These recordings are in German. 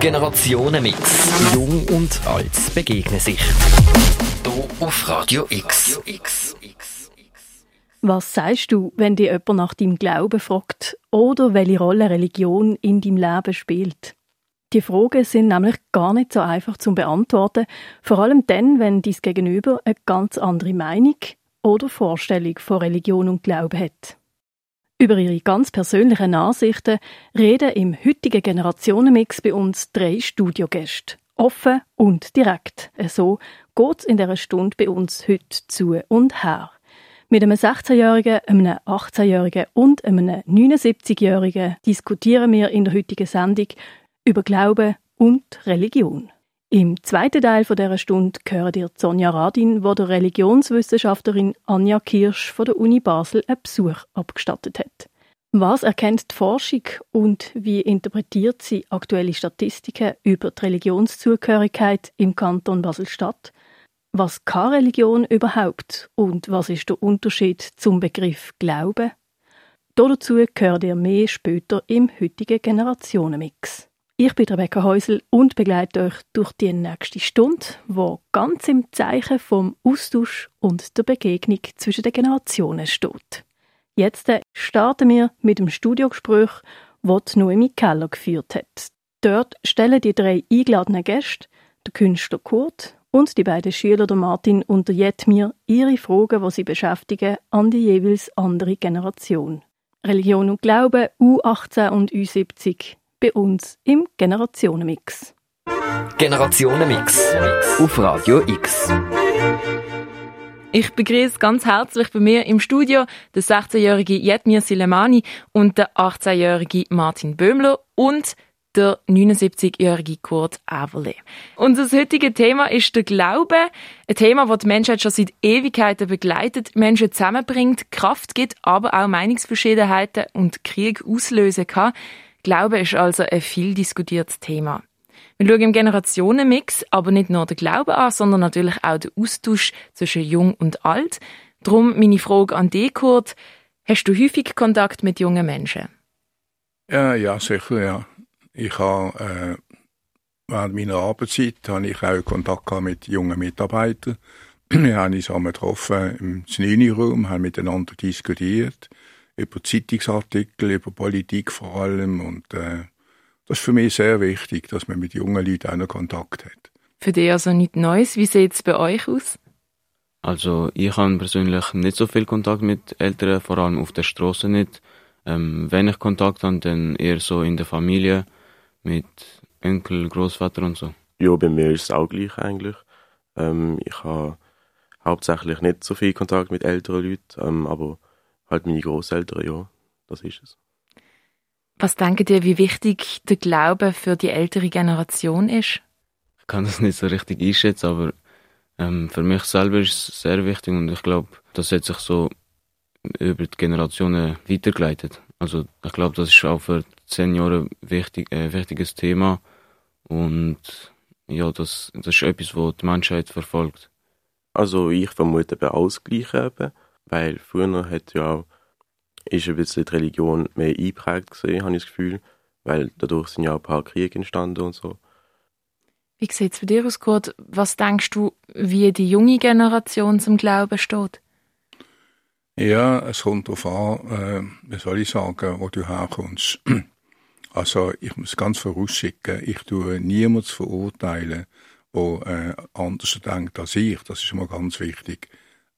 Generationenmix. Jung und alt begegnen sich. Hier auf Radio X. Was sagst du, wenn dir jemand nach deinem Glauben fragt oder welche Rolle Religion in deinem Leben spielt? Die Fragen sind nämlich gar nicht so einfach zu beantworten, vor allem dann, wenn dies Gegenüber eine ganz andere Meinung oder Vorstellung von Religion und Glauben hat. Über ihre ganz persönlichen Ansichten reden im heutigen Generationenmix bei uns drei Studiogäste. Offen und direkt. So geht es in dieser Stunde bei uns heute zu und her. Mit einem 16-Jährigen, einem 18-Jährigen und einem 79-Jährigen diskutieren wir in der heutigen Sendung über Glauben und Religion. Im zweiten Teil dieser Stunde hören ihr Sonja Radin, wo der Religionswissenschaftlerin Anja Kirsch von der Uni Basel einen Besuch abgestattet hat. Was erkennt die Forschung und wie interpretiert sie aktuelle Statistiken über die Religionszugehörigkeit im Kanton Basel-Stadt? Was kann Religion überhaupt und was ist der Unterschied zum Begriff Glaube? Dazu gehört ihr mehr später im heutigen Generationenmix. Ich bin Rebecca Häusel und begleite euch durch die nächste Stunde, wo ganz im Zeichen vom Austausch und der Begegnung zwischen den Generationen steht. Jetzt starten wir mit dem Studiogespräch, das Noemi Keller geführt hat. Dort stellen die drei eingeladenen Gäste, der Künstler Kurt, und die beiden Schüler, der Martin und der Jetmir, ihre Fragen, die sie beschäftigen, an die jeweils andere Generation. Religion und Glaube, U18 und U70, bei uns im Generationenmix. Generationenmix auf Radio X. Ich begrüße ganz herzlich bei mir im Studio den 16-jährigen Jetmir Silemani und den 18-jährigen Martin Böhmler und der 79-jährige Kurt Averle. Unser heutiges Thema ist der Glaube. Ein Thema, das die Menschheit schon seit Ewigkeiten begleitet, Menschen zusammenbringt, Kraft gibt, aber auch Meinungsverschiedenheiten und Krieg auslösen kann. Glaube ist also ein viel diskutiertes Thema. Wir schauen im Generationenmix aber nicht nur den Glauben an, sondern natürlich auch den Austausch zwischen Jung und Alt. Darum meine Frage an dich, Kurt. Hast du häufig Kontakt mit jungen Menschen? Ja, ja sicher, ja. Ich habe äh, während meiner Arbeitszeit habe ich auch Kontakt mit jungen Mitarbeitern. Wir haben uns einmal getroffen im Znini-Raum, haben miteinander diskutiert über Zeitungsartikel, über Politik vor allem und äh, das ist für mich sehr wichtig, dass man mit jungen Leuten auch noch Kontakt hat. Für dich also nichts Neues. Wie sieht es bei euch aus? Also ich habe persönlich nicht so viel Kontakt mit Eltern, vor allem auf der Straße nicht. Ähm, wenn ich Kontakt habe, dann eher so in der Familie mit Enkel, Großvater und so? Ja, bei mir ist es auch gleich eigentlich. Ähm, ich habe hauptsächlich nicht so viel Kontakt mit älteren Leuten, ähm, aber halt meine Großeltern, ja, das ist es. Was denkt ihr, wie wichtig der Glaube für die ältere Generation ist? Ich kann das nicht so richtig einschätzen, aber ähm, für mich selber ist es sehr wichtig und ich glaube, das hat sich so über die Generationen weitergeleitet. Also ich glaube, das ist auch für zehn Jahre wichtig, äh, wichtiges Thema und ja, das, das ist etwas, was die Menschheit verfolgt. Also ich vermute eben alles Gleiche eben, weil früher hat ja ist ein bisschen die Religion mehr eingeprägt gesehen, habe ich das Gefühl, weil dadurch sind ja ein paar Kriege entstanden und so. Wie sieht es bei dir aus, Kurt? Was denkst du, wie die junge Generation zum Glauben steht? Ja, es kommt darauf an, äh, wie soll ich sagen, wo du herkommst. Also ich muss ganz vorausschicken, ich tue niemals verurteilen, der äh, anders denkt als ich. Das ist mal ganz wichtig.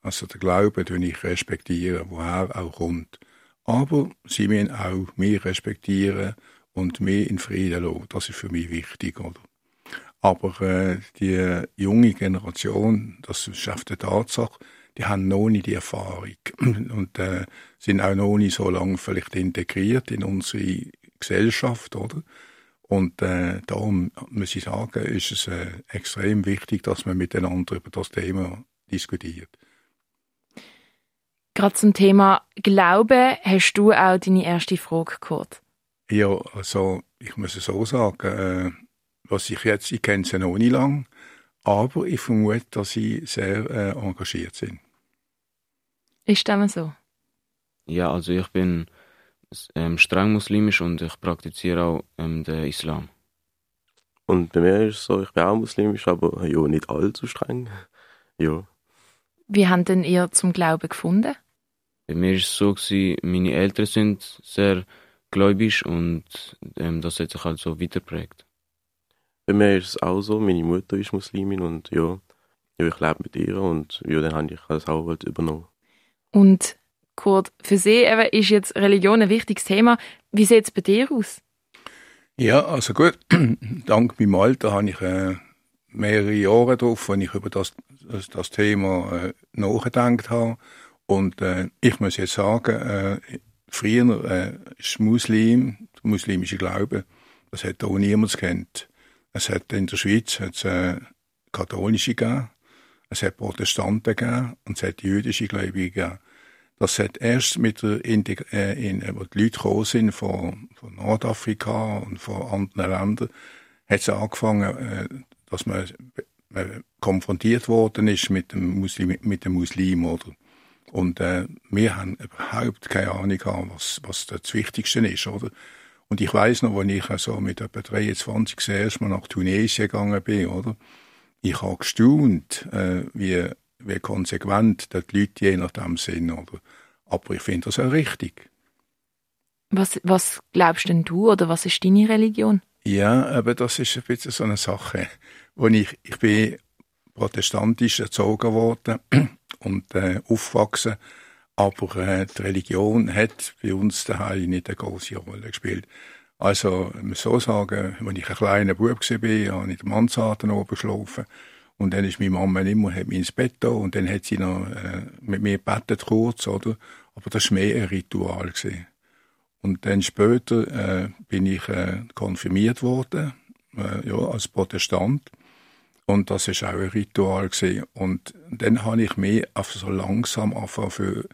Also der Glaube tue ich respektieren, woher er auch kommt. Aber sie müssen auch mich respektieren und mich in Frieden lassen. Das ist für mich wichtig, oder? Aber äh, die junge Generation, das ist auf der Tatsache, die haben noch nicht die Erfahrung und äh, sind auch noch nicht so lange vielleicht integriert in unsere Gesellschaft, oder? Und äh, darum muss ich sagen, ist es äh, extrem wichtig, dass man miteinander über das Thema diskutiert. Gerade zum Thema Glaube hast du auch deine erste Frage gehört. Ja, also ich muss es so sagen, äh, was ich jetzt, ich kenne sie noch nicht lang, aber ich vermute, dass sie sehr äh, engagiert sind. Ist das so? Ja, also ich bin ähm, streng muslimisch und ich praktiziere auch ähm, den Islam. Und bei mir ist es so, ich bin auch muslimisch, aber ja, nicht allzu streng. Ja. Wie haben denn ihr zum Glauben gefunden? Bei mir ist es so, gewesen, meine Eltern sind sehr gläubig und ähm, das hat sich halt so weiterprägt. Bei mir ist es auch so, meine Mutter ist Muslimin und ja, ja ich lebe mit ihr und ja, dann habe ich das auch halt übernommen. Und Kurt, für Sie eben ist jetzt Religion ein wichtiges Thema. Wie sieht es bei dir aus? Ja, also gut, dank meinem Alter habe ich äh, mehrere Jahre drauf, wenn ich über das, das, das Thema äh, nachgedacht habe. Und äh, ich muss jetzt sagen, äh, früher äh, ist Muslim, der muslimische Glaube, das hat auch niemand kennt. Es hat in der Schweiz hat's, äh, katholische gegeben, es hat Protestanten gegeben und es hat jüdische Gläubige gegeben. Das hat erst mit der Integ äh, in, wo die Leute gekommen sind von, von Nordafrika und von anderen Ländern, hat es angefangen, äh, dass man, man konfrontiert worden ist mit dem Muslim, mit dem Muslim oder und äh, wir haben überhaupt keine Ahnung gehabt, was, was das Wichtigste ist, oder? Und ich weiß noch, als ich so mit etwa 23 das erste Mal nach Tunesien gegangen bin, oder? Ich habe gestaunt, äh, wie, wie konsequent die Leute je nachdem sind, oder? Aber ich finde das auch richtig. Was, was glaubst denn du oder was ist deine Religion? Ja, aber das ist ein bisschen so eine Sache, wo ich, ich bin protestantisch erzogen worden und äh, aufgewachsen, aber äh, die Religion hat bei uns daheim nicht eine große Rolle gespielt. Also, man so sagen, wenn ich ein kleiner Bub war, habe ich in der Mansarde oben geschlafen. Und dann ist meine Mama immer hat mich ins Bett da und dann hat sie noch äh, mit mir gebetet kurz, oder? Aber das war mehr ein Ritual. Gewesen. Und dann später äh, bin ich äh, konfirmiert worden, äh, ja, als Protestant. Und das ist auch ein Ritual gewesen. Und dann habe ich mich einfach so langsam für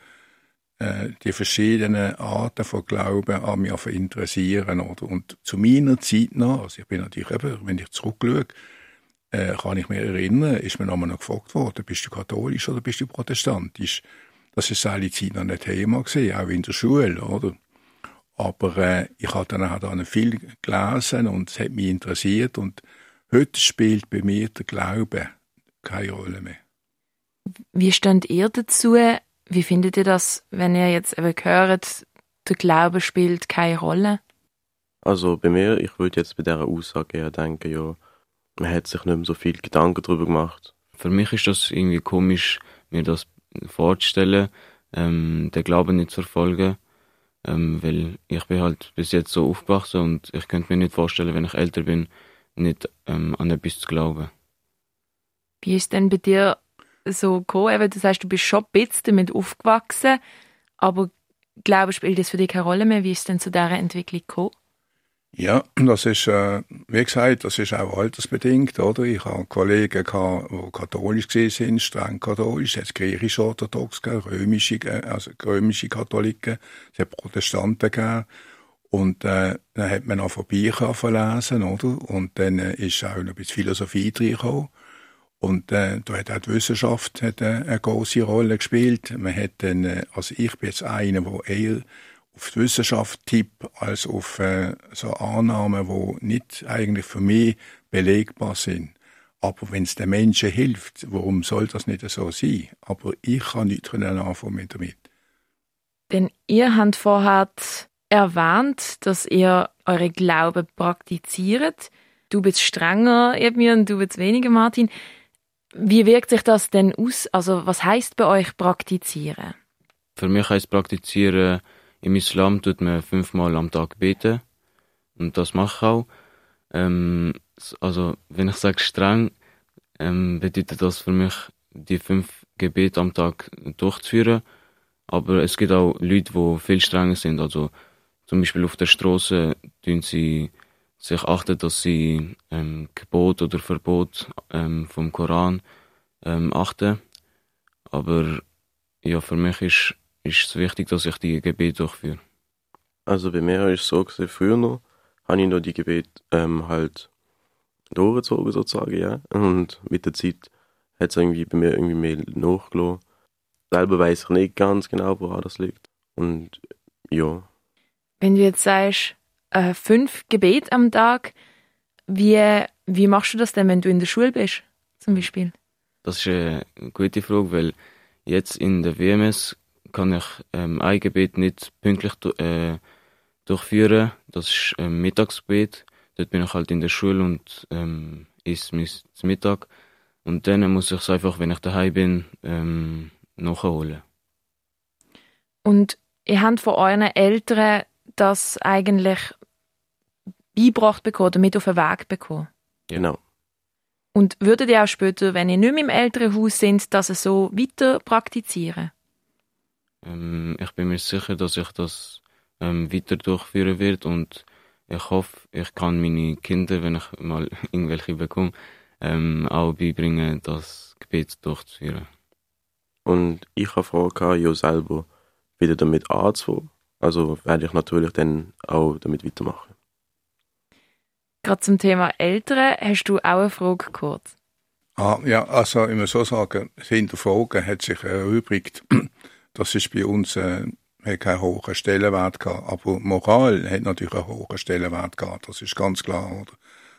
äh, die verschiedenen Arten von Glauben an mich interessieren. Oder? Und zu meiner Zeit noch, also ich bin natürlich eben, wenn ich zurückschaue, äh, kann ich mich erinnern, ist mir nochmal noch gefragt worden, bist du katholisch oder bist du protestantisch? Das ist alle Zeit noch ein Thema gewesen, auch in der Schule, oder? Aber äh, ich habe dann auch dann viel gelesen und es hat mich interessiert und heute spielt bei mir der Glaube keine Rolle mehr. Wie steht ihr dazu? Wie findet ihr das, wenn ihr jetzt eben hört, der Glaube spielt keine Rolle? Also bei mir, ich würde jetzt bei dieser Aussage eher denken, ja, man hat sich nicht mehr so viel Gedanken darüber gemacht. Für mich ist das irgendwie komisch, mir das vorzustellen, ähm, den Glauben nicht zu verfolgen, ähm, weil ich bin halt bis jetzt so aufgewachsen und ich könnte mir nicht vorstellen, wenn ich älter bin, nicht ähm, an etwas zu glauben. Wie ist denn bei dir so gekommen? Eben, du sagst, du bist schon ein bisschen damit aufgewachsen, aber Glaube spielt das für dich keine Rolle mehr. Wie ist denn zu dieser Entwicklung gekommen? Ja, das ist, äh, wie gesagt, das ist auch altersbedingt, oder? Ich habe Kollegen gehabt, die katholisch sind, streng katholisch, es hat griechisch-orthodox römische, äh, also römische Katholiken, es hat Protestanten gegeben. Und äh, dann hat man auch von Büchern verlesen, oder? Und dann äh, ist auch noch ein bisschen Philosophie reingekommen. Und äh, da hat auch die Wissenschaft hat, äh, eine große Rolle gespielt. Man hat dann, äh, also ich bin jetzt einer, der eher auf die Wissenschaft tippt, als auf äh, so Annahmen, die nicht eigentlich für mich belegbar sind. Aber wenn es den Menschen hilft, warum soll das nicht so sein? Aber ich kann nicht anfangen damit. Denn ihr habt vorher erwähnt, dass ihr eure Glaube praktiziert. Du bist strenger, Edmir, und du bist weniger, Martin. Wie wirkt sich das denn aus? Also, was heißt bei euch praktizieren? Für mich heißt praktizieren, im Islam tut man fünfmal am Tag beten. Und das mache ich auch. Ähm, also, wenn ich sage streng, ähm, bedeutet das für mich, die fünf Gebete am Tag durchzuführen. Aber es gibt auch Leute, die viel strenger sind. Also, zum Beispiel auf der Straße tun sie sich achten, dass sie ähm, Gebot oder Verbot ähm, vom Koran ähm, achten. Aber ja, für mich ist, ist es wichtig, dass ich die Gebete durchführe. Also bei mir ist es so gewesen, früher noch, habe ich noch die Gebete ähm, halt durchgezogen sozusagen, ja. Und mit der Zeit hat es irgendwie bei mir irgendwie mehr nachgelassen. Selber weiß ich nicht ganz genau, woran das liegt. Und ja, Wenn du jetzt sagst, äh, fünf Gebete am Tag, wie, wie machst du das denn, wenn du in der Schule bist, zum Beispiel? Das ist eine gute Frage, weil jetzt in der WMS kann ich ähm, ein Gebet nicht pünktlich äh, durchführen. Das ist ähm, Mittagsgebet. Dort bin ich halt in der Schule und ähm, esse mein Mittag. Und dann muss ich es einfach, wenn ich daheim bin, ähm, nachholen. Und ihr habt von euren Eltern das eigentlich beigebracht bekommen, damit auf den Weg bekommen? Genau. Und würdet ihr auch später, wenn ihr nicht mehr im Elternhaus sind, das so weiter praktizieren? Ähm, ich bin mir sicher, dass ich das ähm, weiter durchführen werde und ich hoffe, ich kann meine Kinder, wenn ich mal irgendwelche bekomme, ähm, auch beibringen, das Gebet durchzuführen. Und ich habe vorgehabt, ja selber wieder damit anzufangen. Also werde ich natürlich dann auch damit weitermachen. Gerade zum Thema Eltern hast du auch eine Frage kurz. Ah, ja, also ich muss so sagen, das Hinterfragen hat sich erübrigt. Das ist bei uns äh, hat keinen hohen Stellenwert gehabt, aber Moral hat natürlich einen hohen Stellenwert gehabt, das ist ganz klar, oder?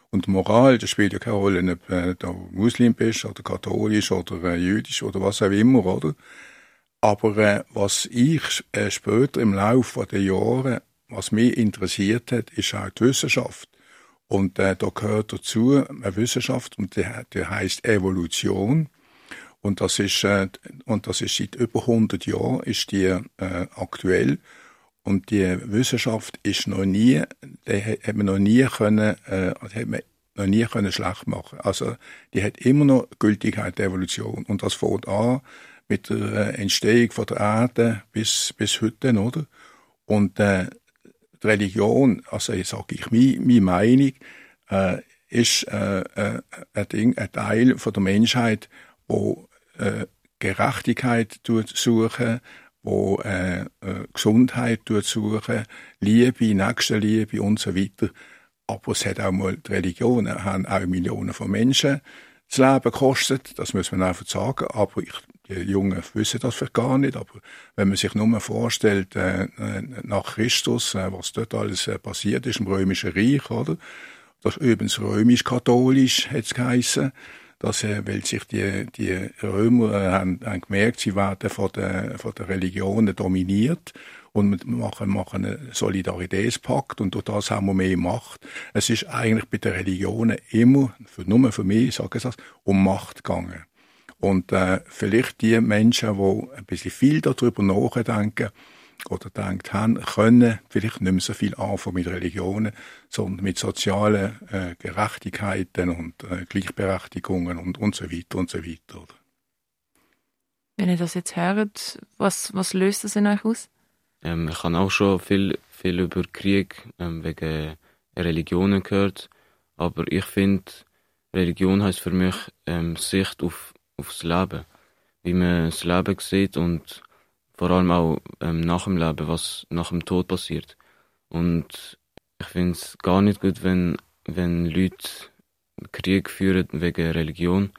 Und Moral, das spielt ja keine Rolle, ob äh, du Muslim bist oder katholisch oder äh, jüdisch oder was auch immer, oder? Aber äh, was ich äh, später im Laufe der Jahre, was mich interessiert hat, ist auch die Wissenschaft. Und äh, da gehört dazu eine Wissenschaft, und die, die heißt Evolution. Und das ist, äh, und das ist seit über 100 Jahren ist die äh, aktuell. Und die Wissenschaft ist noch nie, die hat man noch nie können, äh, hat man noch nie können schlecht machen. Also, die hat immer noch Gültigkeit der Evolution. Und das fängt an mit der äh, Entstehung von der Erde bis, bis heute, oder? Und, äh, die Religion, also sage ich meine, meine Meinung, äh, ist äh, äh, ein, Ding, ein Teil von der Menschheit, wo äh, Gerechtigkeit suchen, wo äh, äh, Gesundheit suchen, Liebe, Nächstenliebe und so weiter. Aber es hat auch mal die Religionen, haben auch Millionen von Menschen das Leben gekostet, das muss man einfach sagen. Aber ich, die Jungen wissen das vielleicht gar nicht. Aber wenn man sich nur vorstellt, äh, nach Christus, äh, was dort alles äh, passiert ist im Römischen Reich, oder? Das übrigens römisch-katholisch hat es geheissen dass äh, weil sich die, die Römer äh, haben, haben gemerkt, sie werden von der, von der Religionen dominiert und machen, machen einen Solidaritätspakt und durch das haben wir mehr Macht. Es ist eigentlich bei den Religionen immer, für, nur für mich, ich sage das, um Macht gegangen. Und äh, vielleicht die Menschen, die ein bisschen viel darüber nachdenken, oder denkt haben, können vielleicht nicht mehr so viel anfangen mit Religionen, sondern mit sozialen äh, Gerechtigkeiten und äh, Gleichberechtigungen und, und so weiter und so weiter. Wenn ihr das jetzt hört, was, was löst das in euch aus? Ähm, ich habe auch schon viel, viel über Krieg ähm, wegen Religionen gehört, aber ich finde, Religion heißt für mich ähm, Sicht auf, aufs Leben, wie man das Leben sieht und vor allem auch ähm, nach dem Leben, was nach dem Tod passiert. Und ich finde es gar nicht gut, wenn, wenn Leute Krieg führen wegen Religion.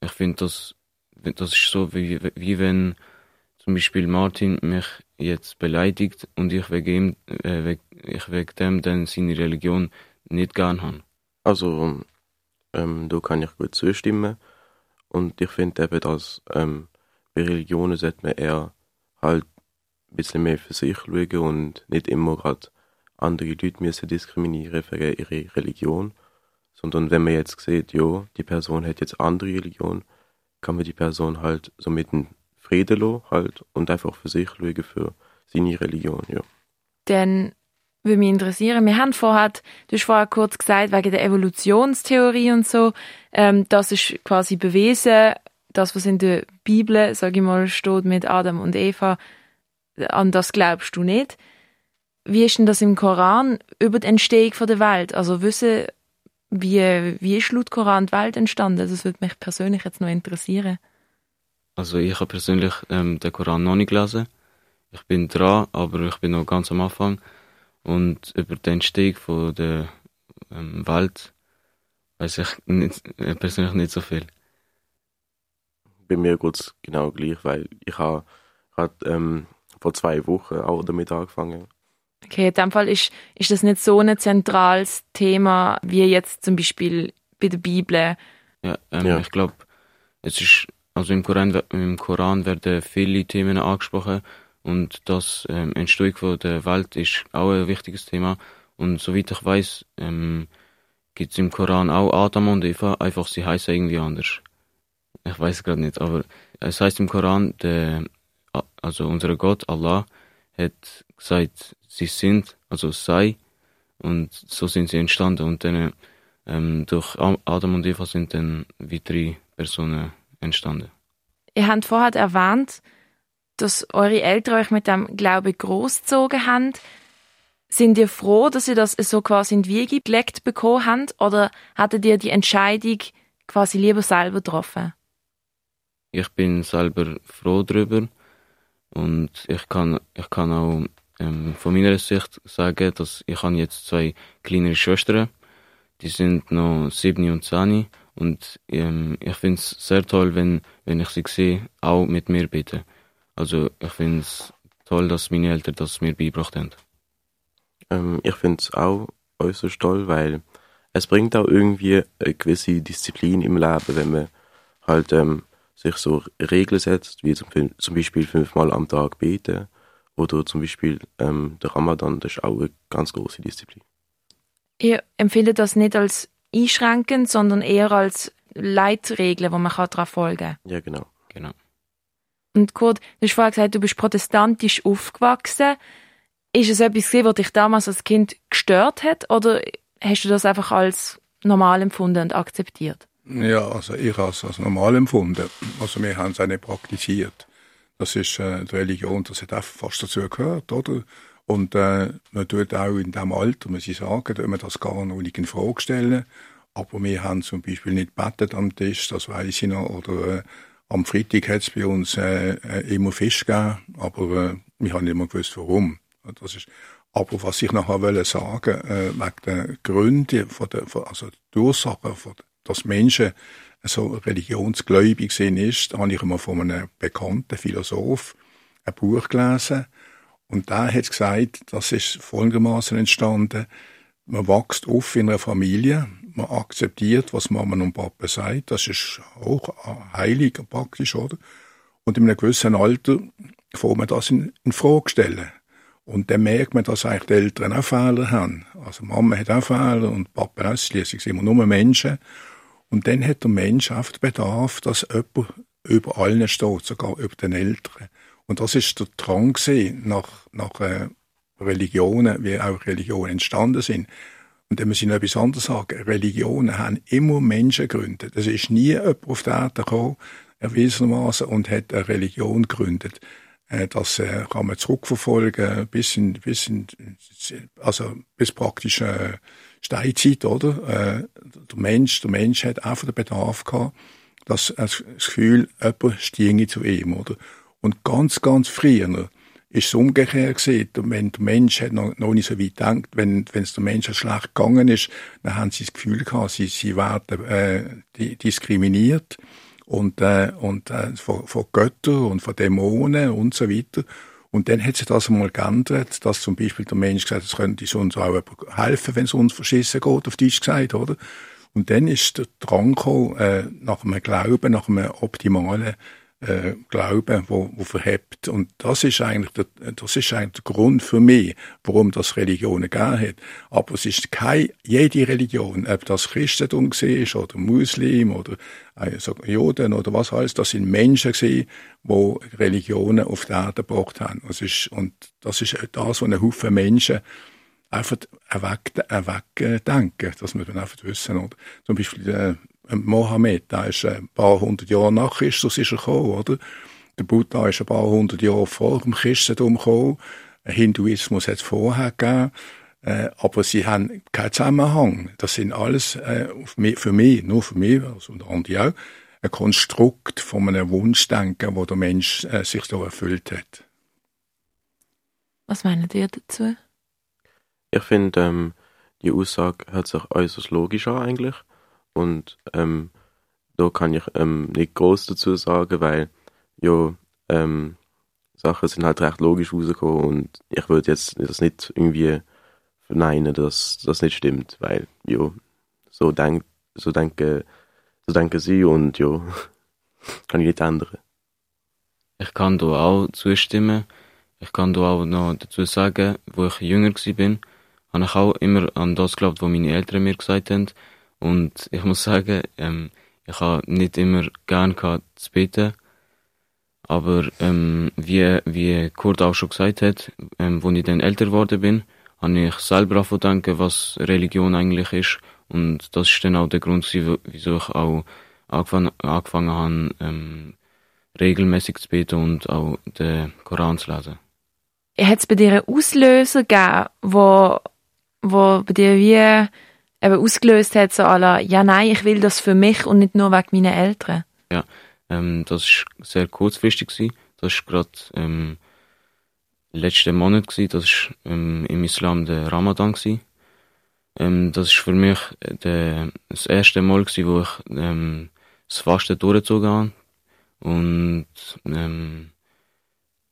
Ich finde, das, das ist so, wie, wie wenn zum Beispiel Martin mich jetzt beleidigt und ich wegen ihm, äh, wegen, ich wegen dem dann seine Religion nicht gern habe. Also, ähm, da kann ich gut zustimmen. Und ich finde eben, dass ähm, bei Religionen sollte man eher halt ein bisschen mehr für sich schauen und nicht immer gerade andere Leute müssen diskriminieren wegen ihrer Religion, sondern wenn man jetzt sieht, ja, die Person hat jetzt andere Religion, kann man die Person halt so mit dem Frieden lassen, halt und einfach für sich schauen, für seine Religion, ja. Dann würde mich interessieren, wir haben vorher, du hast vorher kurz gesagt, wegen der Evolutionstheorie und so, ähm, das ist quasi bewiesen, das, was in der Bibel, sage ich mal, steht mit Adam und Eva, an das glaubst du nicht. Wie ist denn das im Koran über die Entstehung der Welt? Also wissen, wie, wie ist laut Koran die Welt entstanden? Das würde mich persönlich jetzt noch interessieren. Also ich habe persönlich ähm, den Koran noch nicht gelesen. Ich bin dran, aber ich bin noch ganz am Anfang. Und über die Entstehung von der ähm, Welt weiß ich nicht, äh, persönlich nicht so viel bei mir geht es genau gleich, weil ich habe ähm, vor zwei Wochen auch damit angefangen. Okay, in dem Fall ist, ist das nicht so ein zentrales Thema wie jetzt zum Beispiel bei der Bibel. Ja, ähm, Ja. ich glaube, es ist, also im Koran, im Koran werden viele Themen angesprochen und das ähm, Entstehung von der Welt ist auch ein wichtiges Thema. Und soweit ich weiß, ähm, gibt es im Koran auch Adam und Eva, einfach sie heißen irgendwie anders. Ich weiß gerade nicht, aber es heißt im Koran, der, also unser Gott, Allah, hat gesagt, sie sind, also sei, und so sind sie entstanden. Und dann ähm, durch Adam und Eva sind dann weitere Personen entstanden. Ihr habt vorher erwähnt, dass eure Eltern euch mit dem Glauben großgezogen haben. Sind ihr froh, dass ihr das so quasi in die Wiege gelegt bekommen habt? Oder hattet ihr die Entscheidung quasi lieber selber getroffen? Ich bin selber froh darüber und ich kann, ich kann auch ähm, von meiner Sicht sagen, dass ich habe jetzt zwei kleinere Schwestern, die sind noch sieben und zehn und ähm, ich finde es sehr toll, wenn, wenn ich sie sehe, auch mit mir beten. Also ich finde es toll, dass meine Eltern das mir beigebracht haben. Ähm, ich finde es auch äußerst toll, weil es bringt auch irgendwie eine gewisse Disziplin im Leben, wenn man halt ähm, sich so Regeln setzt, wie zum, zum Beispiel fünfmal am Tag beten oder zum Beispiel ähm, der Ramadan, das ist auch eine ganz große Disziplin. Ihr empfindet das nicht als einschränkend, sondern eher als Leitregeln, wo man daran folgen kann. Ja, genau. Und Kurt, du hast vorher gesagt, du bist protestantisch aufgewachsen. Ist es etwas gewesen, was dich damals als Kind gestört hat? Oder hast du das einfach als normal empfunden und akzeptiert? Ja, also ich habe es als normal empfunden. Also wir haben es auch nicht praktiziert. Das ist äh, die Religion, das hat einfach fast dazu gehört, oder? Und äh, man tut auch in dem Alter, muss ich sagen, tut man das gar nicht in Frage stellen. Aber wir haben zum Beispiel nicht bettet am Tisch, das weiß ich noch. Oder äh, am Freitag hat es bei uns äh, äh, immer Fisch gegeben, aber äh, wir haben nicht mehr gewusst, warum. Das ist, aber was ich nachher wollte sagen, äh, wegen der Gründe, von der, von, also die Ursachen, von, dass Menschen so religionsgläubig sind, ist, da habe ich einmal von einem bekannten Philosoph ein Buch gelesen. Und der hat gesagt, das ist folgendermaßen entstanden. Man wächst auf in einer Familie, man akzeptiert, was Mama und Papa sagt, das ist auch heilig praktisch, oder? Und in einem gewissen Alter får man das in, in Frage stellen. Und dann merkt man, dass eigentlich die Eltern auch Fehler haben. Also Mama hat auch Fehler und Papa auch, schließlich sind wir nur Menschen. Und dann hat der Mensch oft Bedarf, dass jemand über allen steht, sogar über den Eltern. Und das ist der Drang nach, nach äh, Religionen, wie auch Religionen entstanden sind. Und dann muss ich noch etwas anderes sagen. Religionen haben immer Menschen gegründet. Es ist nie jemand auf die Erde gekommen, erwiesenermaßen, und hat eine Religion gegründet. Äh, Das äh, kann man zurückverfolgen bis in, bis in, also bis praktisch äh, Steinzeit, oder? Äh, Der Mensch, der Mensch hat einfach den Bedarf gehabt, dass das Gefühl, jemand stiege zu ihm, oder? Und ganz, ganz früher ist es umgekehrt gewesen. Wenn der Mensch hat noch, noch nicht so weit gedacht, wenn, wenn es der Mensch schlecht gegangen ist, dann haben sie das Gefühl gehabt, sie, sie werden äh, di- diskriminiert und, äh, und äh, von, von Göttern und von Dämonen und so weiter. Und dann hat sich das einmal geändert, dass zum Beispiel der Mensch gesagt hat, es könnte uns auch helfen, wenn es uns verschissen geht, auf Deutsch gesagt, oder? Und dann ist der Drang gekommen, äh, nach einem Glauben, nach einem optimalen äh, Glauben, wo, wo verhebt. Und das ist eigentlich der, das ist eigentlich der Grund für mich, warum das Religionen gegeben hat. Aber es ist keine, jede Religion, ob das Christentum war oder Muslim oder also Juden oder was alles, das sind Menschen gewesen, die Religionen auf die Erde gebracht haben. Das ist, und das ist das, was ein Haufen Menschen einfach weg, wegdenken. Das muss man einfach wissen. Oder? Zum Beispiel äh, Mohammed, der ist ein paar hundert Jahre nach Christus ist er gekommen, oder? Der Buddha ist ein paar hundert Jahre vor dem Christentum gekommen. Hinduismus hat es vorher gegeben. Äh, aber sie haben keinen Zusammenhang. Das sind alles äh, für mich, nur für mich, also und andere auch, ein Konstrukt von einem Wunschdenken, wo der Mensch äh, sich da erfüllt hat. Was meint ihr dazu? Ich finde, ähm, die Aussage hört sich äußerst logisch an eigentlich. Und ähm, da kann ich ähm, nicht groß dazu sagen, weil ja, ähm, Sachen sind halt recht logisch rausgekommen und ich würde jetzt das nicht irgendwie verneinen, dass das nicht stimmt, weil, ja, so, denk, so, denke, so denken sie und ja, kann ich nicht ändern. Ich kann da auch zustimmen. Ich kann da auch noch dazu sagen, wo ich jünger war, habe ich auch immer an das geglaubt, was meine Eltern mir gesagt haben. Und ich muss sagen, ähm, ich habe nicht immer gern gehabt zu beten. Aber ähm, wie, wie Kurt auch schon gesagt hat, ähm, als ich dann älter geworden bin, habe ich selber denken, was Religion eigentlich ist. Und das ist dann auch der Grund, wieso ich auch angefangen, angefangen habe, ähm, regelmäßig zu beten und auch den Koran zu lesen. Hat es bei dir einen Auslöser gegeben, wo, wo bei dir wie eben ausgelöst hat, so aller, ja nein, ich will das für mich und nicht nur wegen meiner Eltern? Ja, ähm, das war sehr kurzfristig. Gewesen. Das war gerade ähm, letzten Monat, gewesen. das war ähm, im Islam der Ramadan. Gewesen. Ähm, das war für mich der, das erste Mal, gewesen, wo ich ähm, das Fasten durchgezogen habe. Und ähm,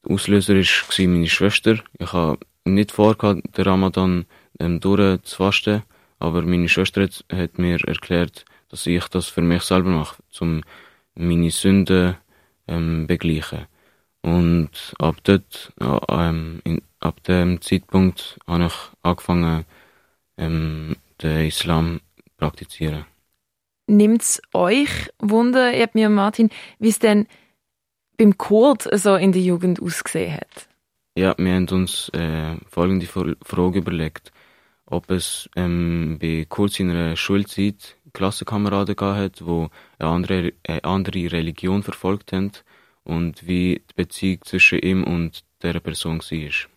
der Auslöser war meine Schwester. Ich habe nicht vor, den Ramadan ähm, durchzufasten, aber meine Schwester hat, hat, mir erklärt, dass ich das für mich selber mache, um meine Sünden ähm, begleichen. Und ab dort, ähm, in, ab dem Zeitpunkt, habe ich angefangen, ähm, den Islam zu praktizieren. Nimmt es euch Wunder, ihr habt mir Martin, wie es denn beim Kurt so in der Jugend ausgesehen hat? Ja, wir haben uns äh, folgende Frage überlegt, ob es ähm, bei Kurt seiner Schulzeit Klassenkameraden hat, die eine andere, eine andere Religion verfolgt haben und wie die Beziehung zwischen ihm und der Person war.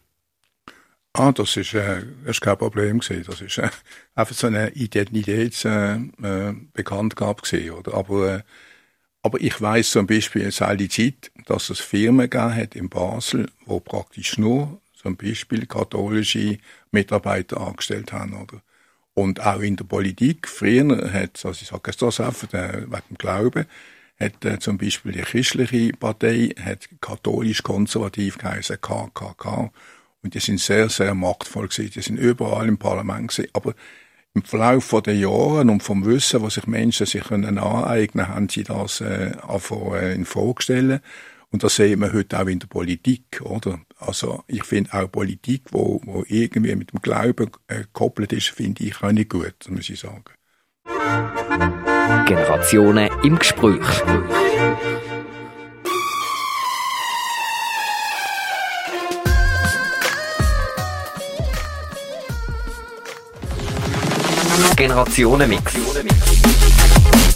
Ah, das ist, äh, das ist kein Problem gewesen. Das ist äh, einfach so eine Identitätsbekanntgabe äh, äh, oder? Aber, äh, aber ich weiß zum Beispiel jetzt all die Zeit, dass es Firmen gegeben in Basel, wo praktisch nur zum Beispiel katholische Mitarbeiter angestellt haben, oder? Und auch in der Politik, früher hat, also ich sage es das einfach, äh, wegen dem Glauben, hat äh, zum Beispiel die christliche Partei, hat katholisch-konservativ geheißen, KKK, und die sind sehr, sehr machtvoll gewesen. Die sind überall im Parlament gewesen. Aber im Verlauf der Jahre und vom Wissen, was sich Menschen sich können aneignen haben sie das äh, anfangen, äh, in Frage stellen. Und das sehen wir heute auch in der Politik, oder? Also, ich finde auch Politik, wo, wo irgendwie mit dem Glauben äh, gekoppelt ist, finde ich auch nicht gut, muss ich sagen. Generationen im Gespräch. Generationenmix.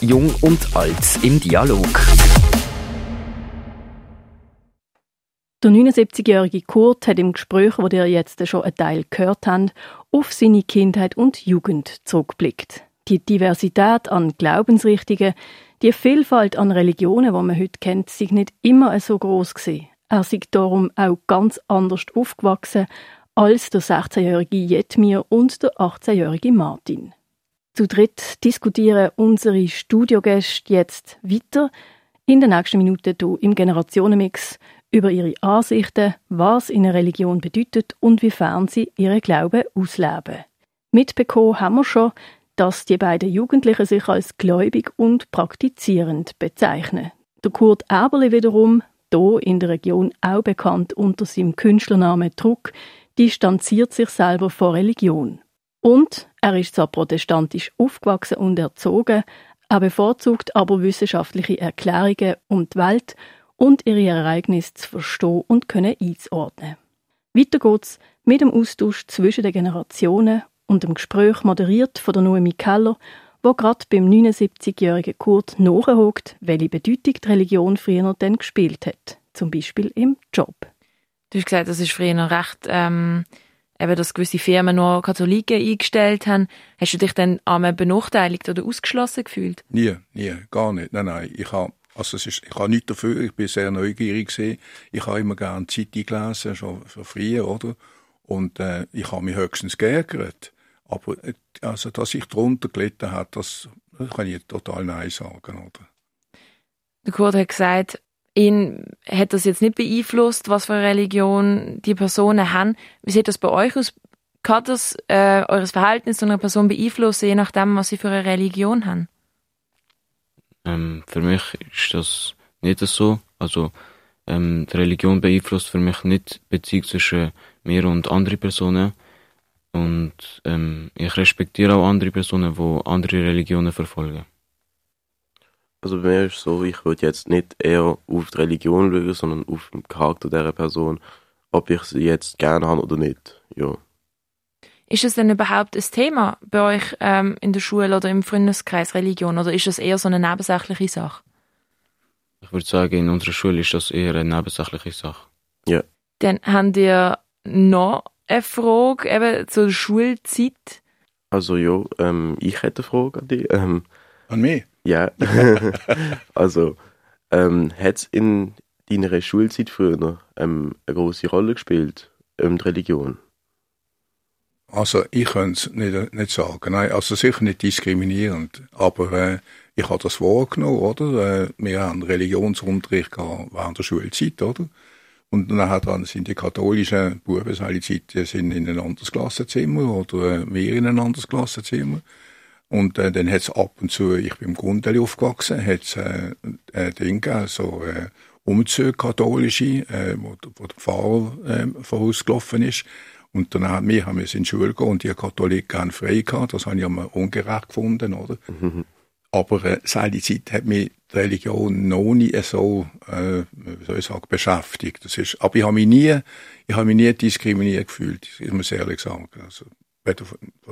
Jung und alt im Dialog. Der 79-jährige Kurt hat im Gespräch, wo ihr jetzt schon einen Teil gehört habt, auf seine Kindheit und Jugend zurückgeblickt. Die Diversität an Glaubensrichtungen, die Vielfalt an Religionen, die man heute kennt, sind nicht immer so groß gewesen. Er sei darum auch ganz anders aufgewachsen als der 16-jährige Jetmir und der 18-jährige Martin. Zu dritt diskutieren unsere Studiogäste jetzt weiter in den nächsten Minuten hier im Generationenmix über ihre Ansichten, was ihnen Religion bedeutet und wiefern sie ihre Glauben ausleben. Mitbekommen haben wir schon, dass die beiden Jugendlichen sich als gläubig und praktizierend bezeichnen. Der Kurt Eberle wiederum, hier in der Region auch bekannt unter seinem Künstlernamen Druck, distanziert sich selber von Religion. Und er ist zwar protestantisch aufgewachsen und erzogen, er bevorzugt aber wissenschaftliche Erklärungen um die Welt und ihre Ereignisse zu verstehen und können einzuordnen. Weiter geht's mit dem Austausch zwischen den Generationen und dem Gespräch moderiert von der Noemi Keller, wo gerade beim 79-jährigen Kurt nachhakt, welche Bedeutung die Religion früher dann gespielt hat, zum Beispiel im Job. Du hast gesagt, das ist früher recht ähm, eben, dass gewisse Firmen nur Katholiken eingestellt haben. Hast du dich dann einmal benachteiligt oder ausgeschlossen gefühlt? Nie, nie, gar nicht. Nein, nein. Ich habe also es ist, ich habe nichts dafür, ich bin sehr neugierig gewesen. Ich habe immer gerne Zeitung gelesen, schon von früher, oder? Und äh, ich habe mich höchstens geärgert. Aber äh, also, dass ich darunter gelitten habe, das, das kann ich total Nein sagen, oder? Der Kurt hat gesagt, ihn hat das jetzt nicht beeinflusst, was für eine Religion die Personen haben. Wie sieht das bei euch aus? Kann das äh, eures Verhältnis zu einer Person beeinflussen, je nachdem, was sie für eine Religion haben? Ähm, für mich ist das nicht so. Also ähm, die Religion beeinflusst für mich nicht die Beziehung zwischen mir und anderen Personen. Und ähm, ich respektiere auch andere Personen, die andere Religionen verfolgen. Also bei mir ist es so, ich würde jetzt nicht eher auf die Religion schauen, sondern auf den Charakter dieser Person, ob ich sie jetzt gerne habe oder nicht. Ja. Ist es denn überhaupt ein Thema bei euch ähm, in der Schule oder im Freundeskreis Religion oder ist das eher so eine nebensächliche Sache? Ich würde sagen, in unserer Schule ist das eher eine nebensächliche Sache. Ja. Dann habt ihr noch eine Frage eben zur Schulzeit? Also ja, ähm, ich hätte eine Frage an dich. Ähm, An mich? ja, also ähm, hat es in deiner Schulzeit früher ähm, eine große Rolle gespielt, ähm, die Religion? Also ich könnte es nicht, nicht sagen. Nein, also sicher nicht diskriminierend. Aber äh, ich habe das wahrgenommen, oder? Äh, wir haben Religionsunterricht gehabt während der Schulzeit, oder? Und dann sind die katholischen Buben seine Zeit sind in ein anderes Klassenzimmer oder äh, wir in ein anderes Klassenzimmer. Und äh, dann hat's ab und zu, ich bin im Grunde aufgewachsen, hat's äh, äh, Dinge so äh, Umzüge katholische, äh, wo, wo der Pfarrer äh, vorausgelaufen ist. Und dann haben wir, haben wir in die Schule gegangen und die Katholiken haben frei gehabt. Das habe ich immer ungerecht gefunden, oder? Aber äh, seine Zeit hat mich die Religion noch nie so, äh, wie soll ich sagen, beschäftigt. Das ist, aber ich habe mich nie, ich habe mich nie diskriminiert gefühlt, ich muss ehrlich sagen. Also, weder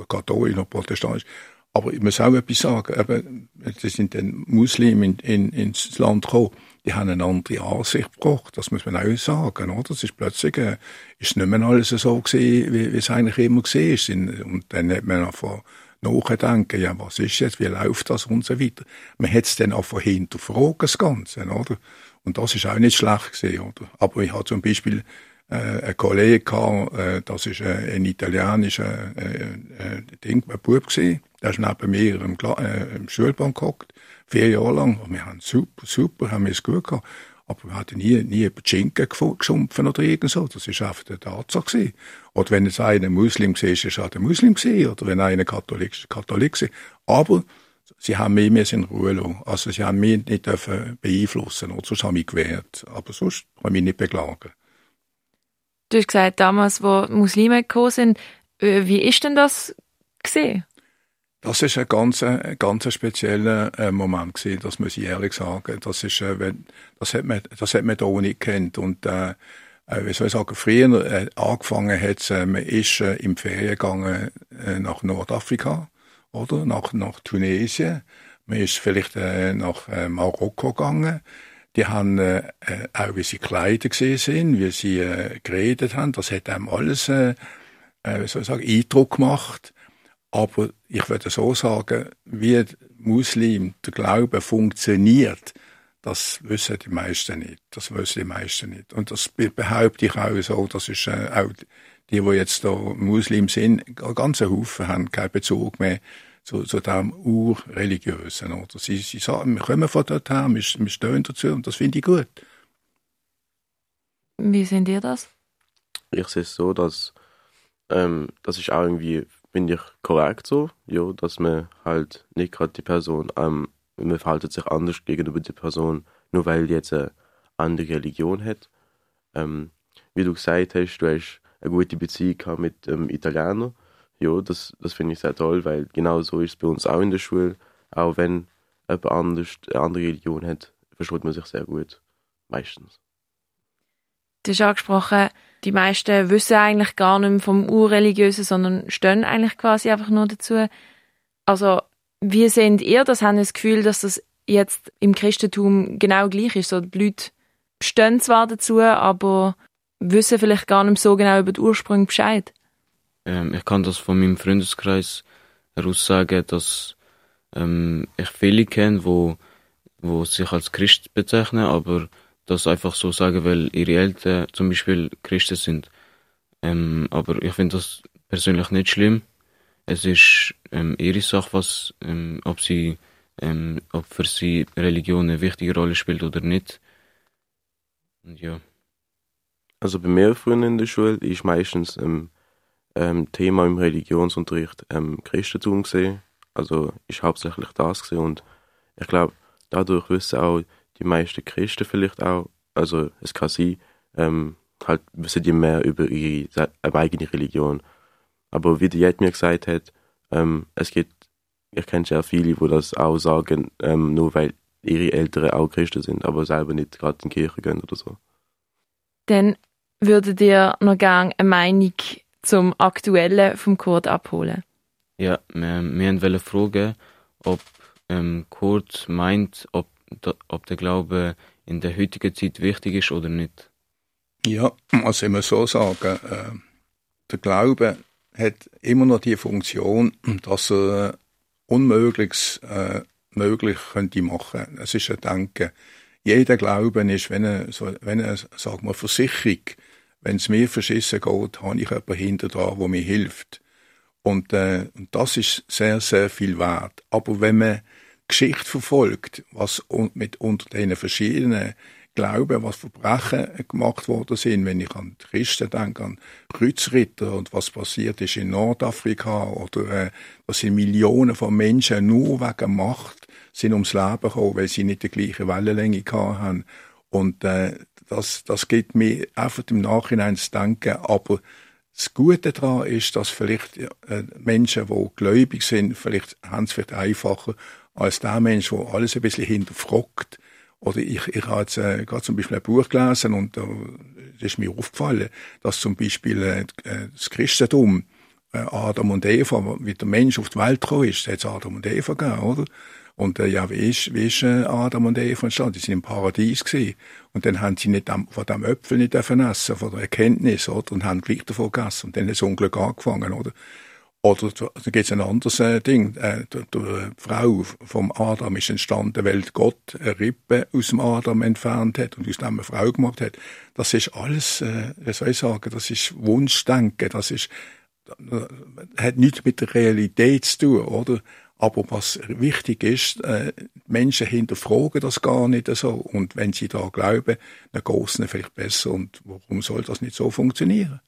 katholisch noch protestantisch. Aber ich muss auch etwas sagen, eben, das sind dann Muslime in, in, ins Land gekommen, die haben eine andere Ansicht gebracht, das muss man auch sagen, oder? Das ist plötzlich, äh, ist nicht mehr alles so gewesen, wie, wie es eigentlich immer gesehen ist. Und dann hat man einfach nachdenken, ja, was ist jetzt, wie läuft das und so weiter. Man hat es dann auch von hinterfragen, das Ganze, oder? Und das ist auch nicht schlecht gesehen, oder? Aber ich habe zum Beispiel äh, einen Kollegen gehabt, äh, das ist äh, ein italienischer äh, äh, Ding, ein Bub gewesen, der ist neben mir im, äh, im Schulbank gehockt, vier Jahre lang. Und wir haben super, super, haben es gut gehabt. Aber wir hatten nie, nie über die Schinken geschumpfen oder irgend so. Das ist einfach der Tatsache gewesen. Oder wenn es einer Muslim war, ist er ein Muslim gewesen. Oder wenn einer Katholik ist, Katholik gewesen. Aber sie haben mich mehr in Ruhe lassen. Also sie haben mich nicht beeinflussen. Oder sonst haben mich gewehrt. Aber sonst kann ich mich nicht beklagen. Du hast gesagt, damals, wo Muslime gekommen sind, äh, wie ist denn das gesehen? Das ist ein ganz, ein ganz spezieller äh, Moment gewesen, das muss ich ehrlich sagen. Das ist, äh, das hat man, das hat man da auch nicht kennt und äh, äh, wie soll ich sagen, früher äh, angefangen hat äh, man ist äh, im Ferien gegangen äh, nach Nordafrika, oder? Nach, nach Tunesien. Man ist vielleicht äh, nach äh, Marokko gegangen. Die haben äh, auch, wie sie Kleider gesehen sind, wie sie äh, geredet haben. Das hat einem alles, äh, äh, wie soll ich sagen, Eindruck gemacht. Aber ich würde so sagen, wie Muslim der Glaube funktioniert, das wissen die meisten nicht. Das wissen die meisten nicht. Und das behaupte ich auch so. Das ist äh, auch die, die jetzt da Muslim sind, ein ganzer Haufen haben keinen Bezug mehr zu, zu dem Urreligiösen. Oder? Sie, sie sagen, wir kommen von dort her, wir, wir stehen dazu und das finde ich gut. Wie seht ihr das? Ich sehe es so, dass ähm, das ist auch irgendwie, finde ich, korrekt so, ja, dass man halt nicht gerade die Person, ähm, man verhaltet sich anders gegenüber der Person, nur weil die jetzt eine andere Religion hat. Ähm, wie du gesagt hast, du hast eine gute Beziehung mit dem Italiener. Ja, das, das finde ich sehr toll, weil genau so ist es bei uns auch in der Schule. Auch wenn jemand anders eine andere Religion hat, versteht man sich sehr gut. Meistens. Du hast angesprochen, die meisten wissen eigentlich gar nicht mehr vom Urreligiösen, sondern stehen eigentlich quasi einfach nur dazu. Also, wie seht ihr das? Haben das Gefühl, dass das jetzt im Christentum genau gleich ist? So, die Leute stehen zwar dazu, aber wissen vielleicht gar nicht so genau über den Ursprung Bescheid. Ähm, ich kann das von meinem Freundeskreis heraus sagen, dass ähm, ich viele kenne, wo, wo sich als Christ bezeichnen, aber das einfach so sagen, weil ihre Eltern zum Beispiel Christen sind. Ähm, aber ich finde das persönlich nicht schlimm. Es ist ähm, ihre Sache, was, ähm, ob sie, ähm, ob für sie Religion eine wichtige Rolle spielt oder nicht. Und ja. Also bei mir früher in der Schule ist meistens ähm, ähm, Thema im Religionsunterricht ähm, Christentum gesehen. Also ist hauptsächlich das gesehen und ich glaube, dadurch wissen auch die meisten Christen vielleicht auch, also es kann sein, ähm, halt wissen die mehr über ihre eigene Religion. Aber wie der Jet mir gesagt hat, ähm, es gibt, ich kenne sehr viele, die das auch sagen, ähm, nur weil ihre Eltern auch Christen sind, aber selber nicht gerade in die Kirche gehen oder so. Dann würdet ihr noch gerne eine Meinung zum Aktuellen vom Kurt abholen? Ja, wir, wir wollen fragen, ob ähm, Kurt meint, ob, ob der Glaube in der heutigen Zeit wichtig ist oder nicht. Ja, also immer so sagen, äh, der Glaube hat immer noch die Funktion, dass er Unmögliches äh, möglich könnte machen. Es ist ein Denken. Jeder Glauben ist, wenn er, so, wenn er, sagen wir, Versicherung, wenn es mir verschissen geht, habe ich jemanden hinter dran, der mir hilft. Und, äh, und das ist sehr, sehr viel wert. Aber wenn man Geschichte verfolgt, was mit unter den verschiedenen Glauben, was Verbrechen gemacht worden sind, wenn ich an die Christen denke, an Kreuzritter und was passiert ist in Nordafrika oder äh, was sind Millionen von Menschen nur wegen Macht sind ums Leben gekommen, weil sie nicht die gleiche Wellenlänge haben. Und äh, das, das gibt mir einfach im Nachhinein zu denken, aber das Gute daran ist, dass vielleicht äh, Menschen, die gläubig sind, vielleicht haben es vielleicht einfacher als der Mensch, der alles ein bisschen hinterfragt oder ich, ich habe jetzt äh, gerade zum Beispiel ein Buch gelesen und da ist mir aufgefallen, dass zum Beispiel äh, äh, das Christentum äh, Adam und Eva, wie der Mensch auf die Welt gekommen ist, hat es Adam und Eva gegeben, oder? Und äh, ja, wie ist, wie ist äh, Adam und Eva entstanden? Die sind im Paradies gewesen. Und dann haben sie nicht am, von dem Äpfel nicht essen, von der Erkenntnis, oder? Und haben gleich davon gegessen. Und dann hat das Unglück angefangen, oder? Oder da gibt es ein anderes äh, Ding. Äh, die, die Frau vom Adam ist entstanden, weil Gott eine Rippe aus dem Adam entfernt hat und aus dem eine Frau gemacht hat. Das ist alles, äh, wie soll ich sagen, das ist Wunschdenken, das ist, äh, hat nichts mit der Realität zu tun, oder? Aber was wichtig ist, äh, Menschen hinterfragen das gar nicht so. Und wenn sie da glauben, dann geht es ihnen vielleicht besser. Und warum soll das nicht so funktionieren?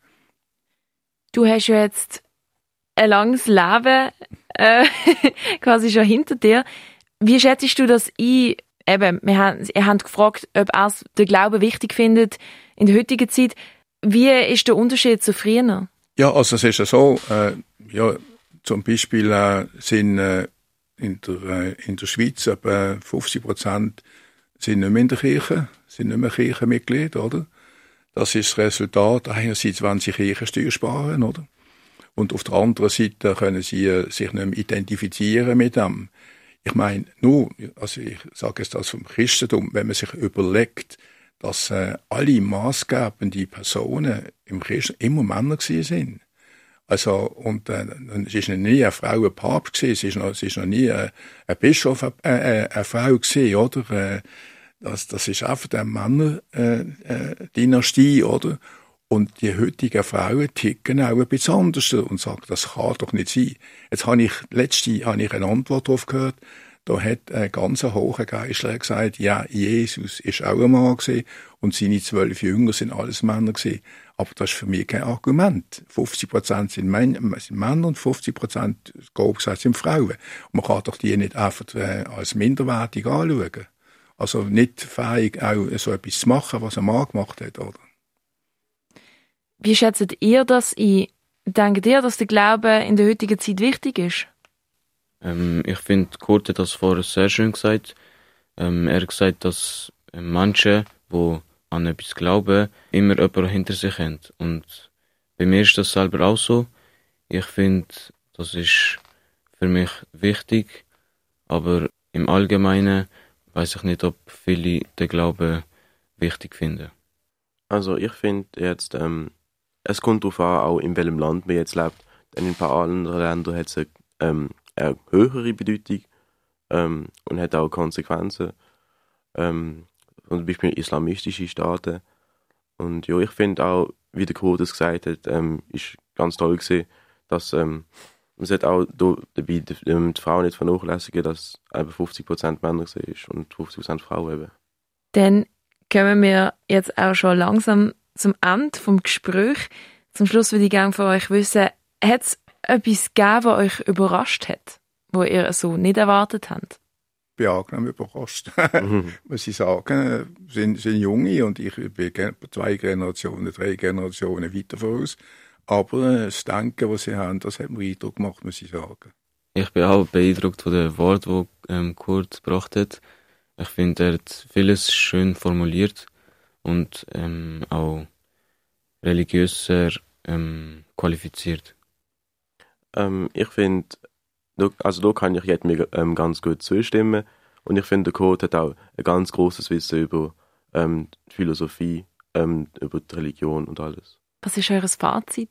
Du hast ja jetzt ein langes Leben äh, quasi schon hinter dir. Wie schätzt du das ein? Eben, wir haben, ihr habt gefragt, ob er den Glauben wichtig findet in der heutigen Zeit. Wie ist der Unterschied zu früher? Ja, also es ist ja so, äh, ja, zum Beispiel äh, sind äh, in, der, äh, in der Schweiz etwa 50 Prozent sind nicht mehr in der Kirche, sind nicht mehr Kirchenmitglied, oder? Das ist das Resultat einerseits, wenn sie Kirchensteuer sparen, oder? Und auf der anderen Seite können sie äh, sich nicht mehr identifizieren mit dem. Ich meine, nur, also ich sage es das vom Christentum, wenn man sich überlegt, dass äh, alle maßgebenden Personen im Christentum immer Männer gewesen sind. Also, und äh, es ist noch nie eine Frau ein Papst gewesen, es ist noch, es ist noch nie ein, Bischof äh, äh, eine Frau gewesen, oder? Äh, das, das ist einfach eine Männer-Dynastie, äh, oder? Und die heutigen Frauen ticken auch ein bisschen anders und sagen, das kann doch nicht sein. Jetzt habe ich, letzte, habe ich eine Antwort darauf gehört, da hat ein ganz hoher Geistler gesagt, ja, Jesus ist auch ein Mann gewesen und seine zwölf Jünger sind alles Männer gewesen. Aber das ist für mich kein Argument. 50 Prozent sind, sind, Männer und 50 Prozent, grob gesagt, sind Frauen. Man kann doch die nicht einfach äh, als minderwertig anschauen. Also nicht fähig, auch so etwas zu machen, was ein Mann gemacht hat, oder? Wie schätzt ihr das ein? Denkt ihr, dass der Glaube in der heutigen Zeit wichtig ist? Ähm, ich finde, Kurt hat das vorher sehr schön gesagt. Ähm, er hat gesagt, dass Menschen, die an etwas glauben, immer jemanden hinter sich haben. Und bei mir ist das selber auch so. Ich finde, das ist für mich wichtig, aber im Allgemeinen weiß ich nicht, ob viele den Glauben wichtig finden. Also ich finde jetzt, ähm, es kommt darauf an, auch in welchem Land man jetzt lebt. Denn in ein paar anderen Ländern hat es eine, ähm, eine höhere Bedeutung ähm, und hat auch Konsequenzen. Ähm, zum Beispiel islamistische Staaten. Und ja, ich finde auch, wie der Kurt es gesagt hat, ähm, ist ganz toll gewesen, dass ähm, man sollte auch dabei die, ähm, die Frau nicht vernachlässigen, dass eben 50% Männer sind und 50% Frauen eben. Dann kommen wir jetzt auch schon langsam zum Ende vom Gespräch. Zum Schluss würde ich gerne von euch wissen, hat es etwas gegeben, was euch überrascht hat, wo ihr so nicht erwartet habt? bin angenehm überrascht, mhm. muss ich sagen. Sind, sind junge und ich bin zwei Generationen, drei Generationen weiter voraus. Aber das Denken, was sie haben, das hat mir Eindruck gemacht, muss ich sagen. Ich bin auch beeindruckt von dem Wort, das ähm, Kurt gebracht hat. Ich finde, er hat vieles schön formuliert und ähm, auch religiöser ähm, qualifiziert. Ähm, ich finde, also da kann ich jetzt mir ähm, ganz gut zustimmen. Und ich finde, der Kurt hat auch ein ganz großes Wissen über ähm, die Philosophie, ähm, über die Religion und alles. Was ist eures Fazit?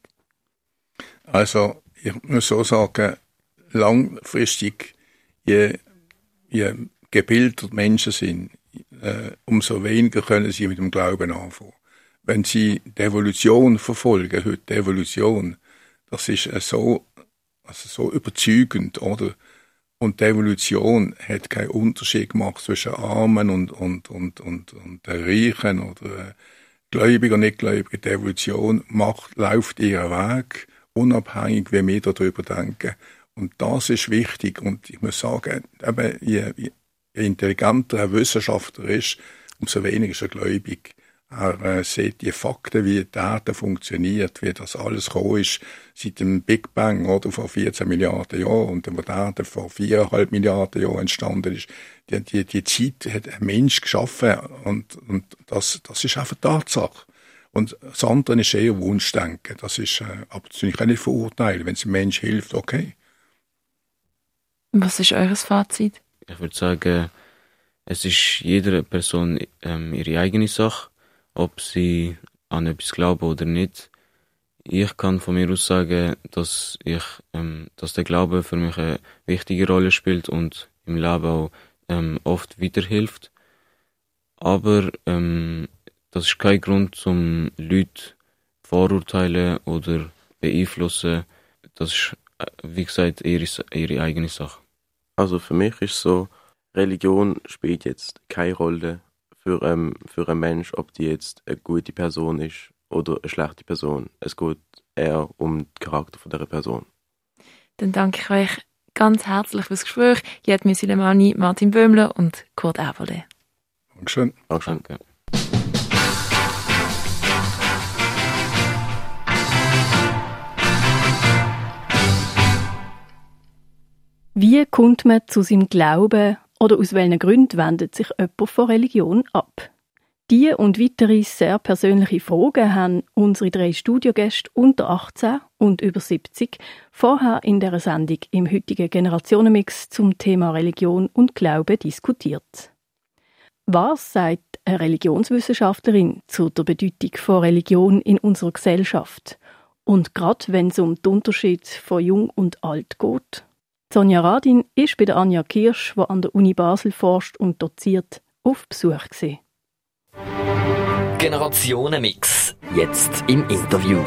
Also, ich muss so sagen, langfristig, je, je gebildet Menschen sind, äh, umso weniger können sie mit dem Glauben anfangen. Wenn sie die Evolution verfolgen, heute die Evolution, das ist äh, so, also so überzeugend, oder? Und die Evolution hat keinen Unterschied gemacht zwischen Armen und, und, und, und, und Reichen oder äh, Gläubiger Nichtgläubiger. Die Evolution macht, läuft ihren Weg, unabhängig, wie wir darüber denken. Und das ist wichtig. Und ich muss sagen, eben, je, je intelligenter ein Wissenschaftler ist, umso weniger ist er gläubig. Er äh, sieht die Fakten, wie die Erde funktioniert, wie das alles gekommen ist seit dem Big Bang oder vor 14 Milliarden Jahren und der Erde vor 4,5 Milliarden Jahren entstanden ist. Die, die, die Zeit hat ein Mensch geschaffen und, und das, das ist einfach Tatsache. Und das andere ist eher Wunschdenken. Das ist, äh, aber das ich auch nicht verurteilen. Wenn es einem Mensch hilft, okay. Was ist eures Fazit? Ich würde sagen, es ist jeder Person ähm, ihre eigene Sache ob sie an etwas glauben oder nicht. Ich kann von mir aus sagen, dass ich, ähm, dass der Glaube für mich eine wichtige Rolle spielt und im Leben auch ähm, oft weiterhilft. Aber ähm, das ist kein Grund, zum Leute vorurteilen oder beeinflussen. Das ist, äh, wie gesagt, ihre, ihre eigene Sache. Also für mich ist so, Religion spielt jetzt keine Rolle für, ähm, für einen Mensch, ob die jetzt eine gute Person ist oder eine schlechte Person. Es geht eher um den Charakter von der Person. Dann danke ich euch ganz herzlich fürs Gespräch. Jedmi Silemani, Martin Böhmler und Kurt Eberle. Dankeschön. Dankeschön. Danke. Wie kommt man zu seinem Glauben oder aus welchen Gründen wendet sich jemand von Religion ab? Diese und weitere sehr persönliche Fragen haben unsere drei Studiogäste unter 18 und über 70 vorher in der Sendung im heutigen Generationenmix zum Thema Religion und Glaube diskutiert. Was sagt eine Religionswissenschaftlerin zu der Bedeutung von Religion in unserer Gesellschaft? Und gerade wenn es um den Unterschied von Jung und Alt geht? Sonja Radin ist bei der Anja Kirsch, die an der Uni Basel forscht und doziert, auf Besuch gewesen. Generationenmix. Jetzt im Interview.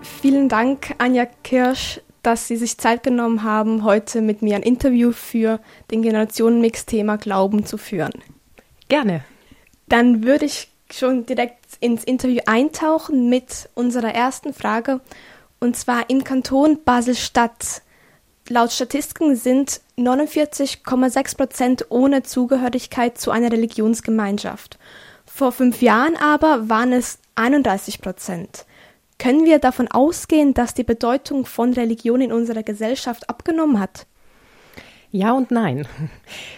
Vielen Dank, Anja Kirsch, dass Sie sich Zeit genommen haben, heute mit mir ein Interview für den Generationenmix-Thema Glauben zu führen. Gerne. Dann würde ich schon direkt ins Interview eintauchen mit unserer ersten Frage. Und zwar im Kanton Basel-Stadt. Laut Statistiken sind 49,6 Prozent ohne Zugehörigkeit zu einer Religionsgemeinschaft. Vor fünf Jahren aber waren es 31 Prozent. Können wir davon ausgehen, dass die Bedeutung von Religion in unserer Gesellschaft abgenommen hat? Ja und nein.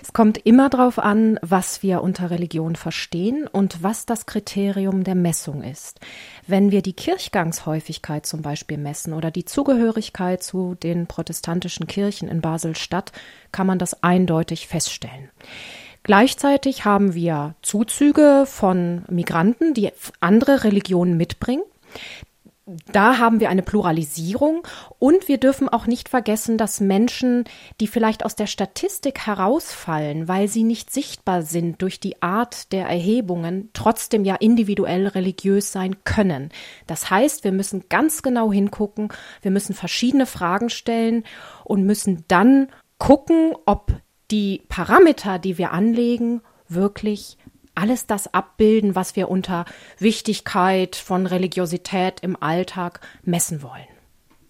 Es kommt immer darauf an, was wir unter Religion verstehen und was das Kriterium der Messung ist. Wenn wir die Kirchgangshäufigkeit zum Beispiel messen oder die Zugehörigkeit zu den protestantischen Kirchen in Basel-Stadt, kann man das eindeutig feststellen. Gleichzeitig haben wir Zuzüge von Migranten, die andere Religionen mitbringen da haben wir eine Pluralisierung und wir dürfen auch nicht vergessen, dass Menschen, die vielleicht aus der Statistik herausfallen, weil sie nicht sichtbar sind durch die Art der Erhebungen, trotzdem ja individuell religiös sein können. Das heißt, wir müssen ganz genau hingucken, wir müssen verschiedene Fragen stellen und müssen dann gucken, ob die Parameter, die wir anlegen, wirklich alles das abbilden, was wir unter Wichtigkeit von Religiosität im Alltag messen wollen.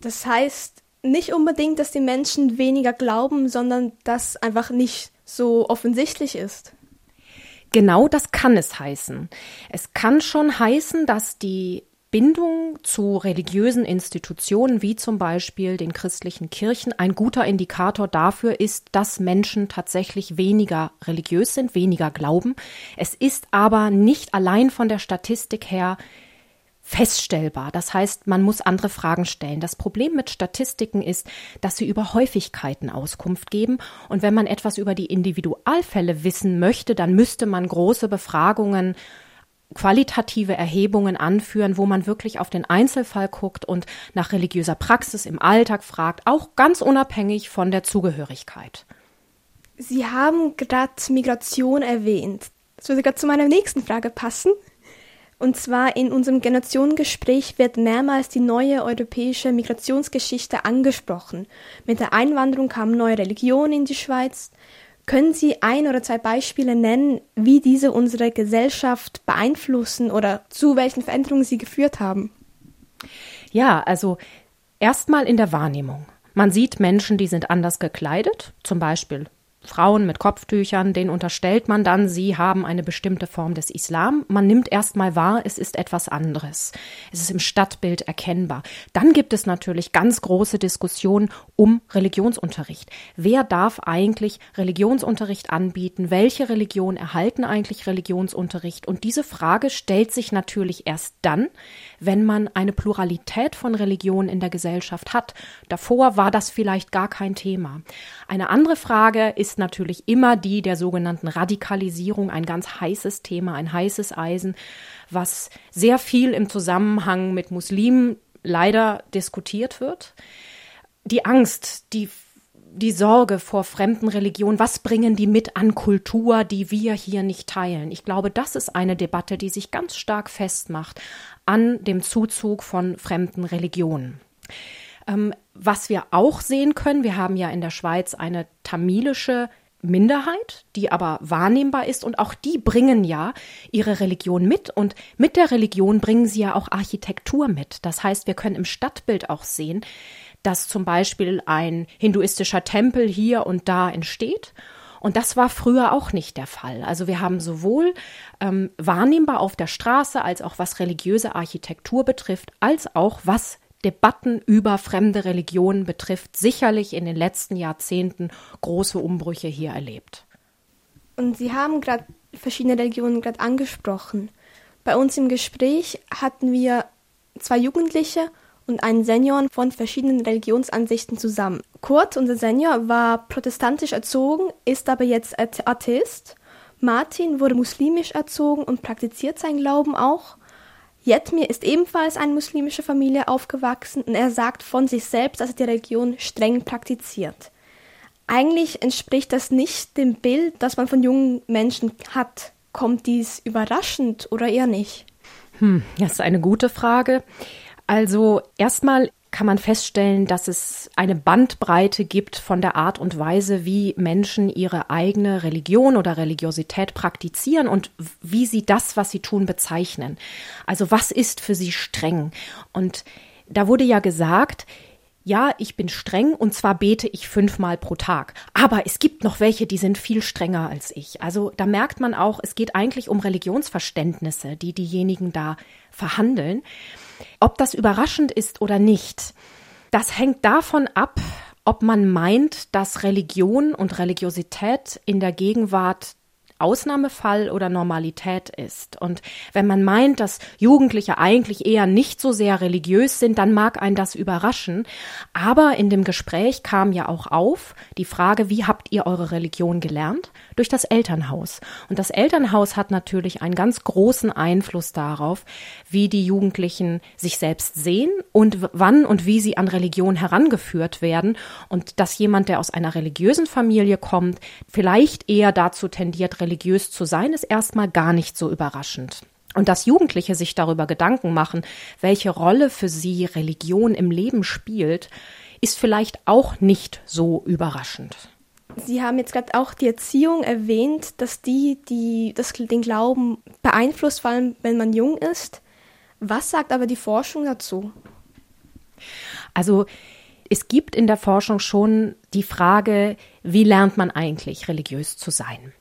Das heißt nicht unbedingt, dass die Menschen weniger glauben, sondern dass einfach nicht so offensichtlich ist. Genau das kann es heißen. Es kann schon heißen, dass die Bindung zu religiösen Institutionen wie zum Beispiel den christlichen Kirchen ein guter Indikator dafür ist, dass Menschen tatsächlich weniger religiös sind, weniger glauben. Es ist aber nicht allein von der Statistik her feststellbar. Das heißt, man muss andere Fragen stellen. Das Problem mit Statistiken ist, dass sie über Häufigkeiten Auskunft geben. Und wenn man etwas über die Individualfälle wissen möchte, dann müsste man große Befragungen qualitative Erhebungen anführen, wo man wirklich auf den Einzelfall guckt und nach religiöser Praxis im Alltag fragt, auch ganz unabhängig von der Zugehörigkeit. Sie haben gerade Migration erwähnt. Das würde gerade zu meiner nächsten Frage passen. Und zwar in unserem Generationengespräch wird mehrmals die neue europäische Migrationsgeschichte angesprochen. Mit der Einwanderung kamen neue Religionen in die Schweiz, können Sie ein oder zwei Beispiele nennen, wie diese unsere Gesellschaft beeinflussen oder zu welchen Veränderungen sie geführt haben? Ja, also erstmal in der Wahrnehmung. Man sieht Menschen, die sind anders gekleidet, zum Beispiel Frauen mit Kopftüchern, denen unterstellt man dann, sie haben eine bestimmte Form des Islam. Man nimmt erstmal wahr, es ist etwas anderes. Es ist im Stadtbild erkennbar. Dann gibt es natürlich ganz große Diskussionen um Religionsunterricht. Wer darf eigentlich Religionsunterricht anbieten? Welche Religionen erhalten eigentlich Religionsunterricht? Und diese Frage stellt sich natürlich erst dann, wenn man eine Pluralität von Religionen in der Gesellschaft hat. Davor war das vielleicht gar kein Thema. Eine andere Frage ist natürlich immer die der sogenannten Radikalisierung, ein ganz heißes Thema, ein heißes Eisen, was sehr viel im Zusammenhang mit Muslimen leider diskutiert wird. Die Angst, die die Sorge vor fremden Religionen, was bringen die mit an Kultur, die wir hier nicht teilen? Ich glaube, das ist eine Debatte, die sich ganz stark festmacht an dem Zuzug von fremden Religionen. Ähm, was wir auch sehen können, wir haben ja in der Schweiz eine tamilische Minderheit, die aber wahrnehmbar ist und auch die bringen ja ihre Religion mit und mit der Religion bringen sie ja auch Architektur mit. Das heißt, wir können im Stadtbild auch sehen, dass zum Beispiel ein hinduistischer Tempel hier und da entsteht und das war früher auch nicht der Fall. Also wir haben sowohl ähm, wahrnehmbar auf der Straße, als auch was religiöse Architektur betrifft, als auch was Debatten über fremde Religionen betrifft, sicherlich in den letzten Jahrzehnten große Umbrüche hier erlebt. Und Sie haben gerade verschiedene Religionen gerade angesprochen. Bei uns im Gespräch hatten wir zwei Jugendliche und einen Senior von verschiedenen Religionsansichten zusammen. Kurt, unser Senior, war protestantisch erzogen, ist aber jetzt Atheist. Martin wurde muslimisch erzogen und praktiziert seinen Glauben auch. Jetmir ist ebenfalls eine muslimische Familie aufgewachsen und er sagt von sich selbst, dass er die Religion streng praktiziert. Eigentlich entspricht das nicht dem Bild, das man von jungen Menschen hat. Kommt dies überraschend oder eher nicht? Hm, das ist eine gute Frage. Also erstmal kann man feststellen, dass es eine Bandbreite gibt von der Art und Weise, wie Menschen ihre eigene Religion oder Religiosität praktizieren und wie sie das, was sie tun, bezeichnen. Also was ist für sie streng? Und da wurde ja gesagt, ja, ich bin streng und zwar bete ich fünfmal pro Tag. Aber es gibt noch welche, die sind viel strenger als ich. Also da merkt man auch, es geht eigentlich um Religionsverständnisse, die diejenigen da verhandeln. Ob das überraschend ist oder nicht, das hängt davon ab, ob man meint, dass Religion und Religiosität in der Gegenwart Ausnahmefall oder Normalität ist. Und wenn man meint, dass Jugendliche eigentlich eher nicht so sehr religiös sind, dann mag ein das überraschen. Aber in dem Gespräch kam ja auch auf die Frage, wie habt ihr eure Religion gelernt? Durch das Elternhaus. Und das Elternhaus hat natürlich einen ganz großen Einfluss darauf, wie die Jugendlichen sich selbst sehen und wann und wie sie an Religion herangeführt werden. Und dass jemand, der aus einer religiösen Familie kommt, vielleicht eher dazu tendiert, religiös zu sein, ist erstmal gar nicht so überraschend. Und dass Jugendliche sich darüber Gedanken machen, welche Rolle für sie Religion im Leben spielt, ist vielleicht auch nicht so überraschend. Sie haben jetzt gerade auch die Erziehung erwähnt, dass die, die das, den Glauben beeinflusst, vor allem wenn man jung ist. Was sagt aber die Forschung dazu? Also es gibt in der Forschung schon die Frage, wie lernt man eigentlich religiös zu sein?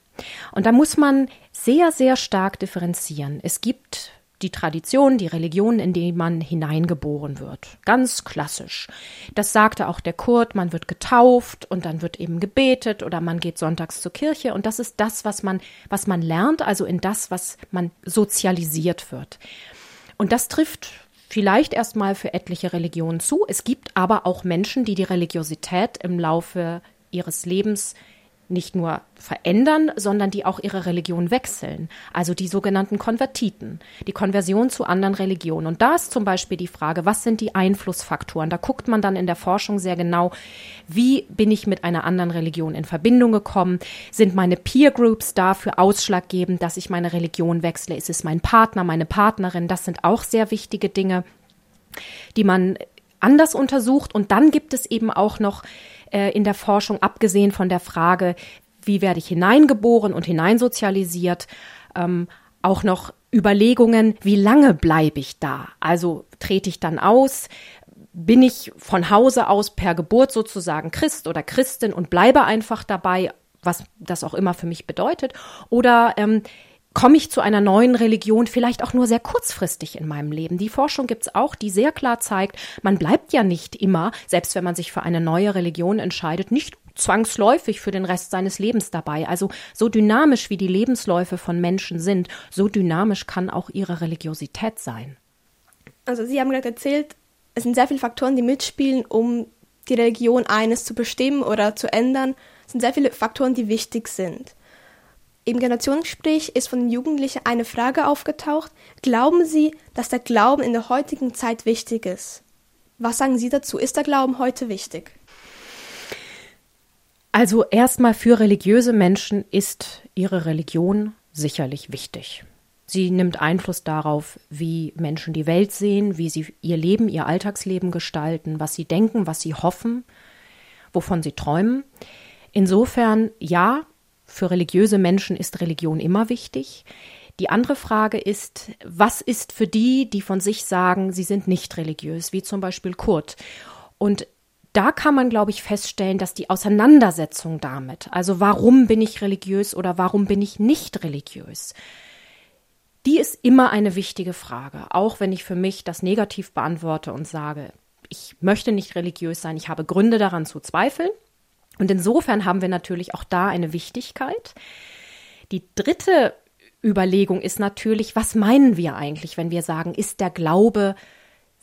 Und da muss man sehr, sehr stark differenzieren. Es gibt die Tradition, die Religion, in die man hineingeboren wird. Ganz klassisch. Das sagte auch der Kurt, man wird getauft und dann wird eben gebetet oder man geht sonntags zur Kirche und das ist das, was man, was man lernt, also in das, was man sozialisiert wird. Und das trifft vielleicht erstmal für etliche Religionen zu. Es gibt aber auch Menschen, die die Religiosität im Laufe ihres Lebens nicht nur verändern, sondern die auch ihre Religion wechseln. Also die sogenannten Konvertiten, die Konversion zu anderen Religionen. Und da ist zum Beispiel die Frage, was sind die Einflussfaktoren? Da guckt man dann in der Forschung sehr genau, wie bin ich mit einer anderen Religion in Verbindung gekommen? Sind meine Peer Groups dafür ausschlaggebend, dass ich meine Religion wechsle? Ist es mein Partner, meine Partnerin? Das sind auch sehr wichtige Dinge, die man anders untersucht. Und dann gibt es eben auch noch äh, in der Forschung, abgesehen von der Frage, wie werde ich hineingeboren und hineinsozialisiert, ähm, auch noch Überlegungen, wie lange bleibe ich da? Also trete ich dann aus? Bin ich von Hause aus per Geburt sozusagen Christ oder Christin und bleibe einfach dabei, was das auch immer für mich bedeutet? Oder ähm, komme ich zu einer neuen Religion vielleicht auch nur sehr kurzfristig in meinem Leben. Die Forschung gibt's auch, die sehr klar zeigt, man bleibt ja nicht immer, selbst wenn man sich für eine neue Religion entscheidet, nicht zwangsläufig für den Rest seines Lebens dabei. Also so dynamisch wie die Lebensläufe von Menschen sind, so dynamisch kann auch ihre Religiosität sein. Also Sie haben gerade erzählt, es sind sehr viele Faktoren, die mitspielen, um die Religion eines zu bestimmen oder zu ändern. Es sind sehr viele Faktoren, die wichtig sind. Im Generationsgespräch ist von den Jugendlichen eine Frage aufgetaucht. Glauben Sie, dass der Glauben in der heutigen Zeit wichtig ist? Was sagen Sie dazu? Ist der Glauben heute wichtig? Also erstmal für religiöse Menschen ist ihre Religion sicherlich wichtig. Sie nimmt Einfluss darauf, wie Menschen die Welt sehen, wie sie ihr Leben, ihr Alltagsleben gestalten, was sie denken, was sie hoffen, wovon sie träumen. Insofern ja, für religiöse Menschen ist Religion immer wichtig. Die andere Frage ist, was ist für die, die von sich sagen, sie sind nicht religiös, wie zum Beispiel Kurt? Und da kann man, glaube ich, feststellen, dass die Auseinandersetzung damit, also warum bin ich religiös oder warum bin ich nicht religiös, die ist immer eine wichtige Frage, auch wenn ich für mich das negativ beantworte und sage, ich möchte nicht religiös sein, ich habe Gründe daran zu zweifeln. Und insofern haben wir natürlich auch da eine Wichtigkeit. Die dritte Überlegung ist natürlich, was meinen wir eigentlich, wenn wir sagen, ist der Glaube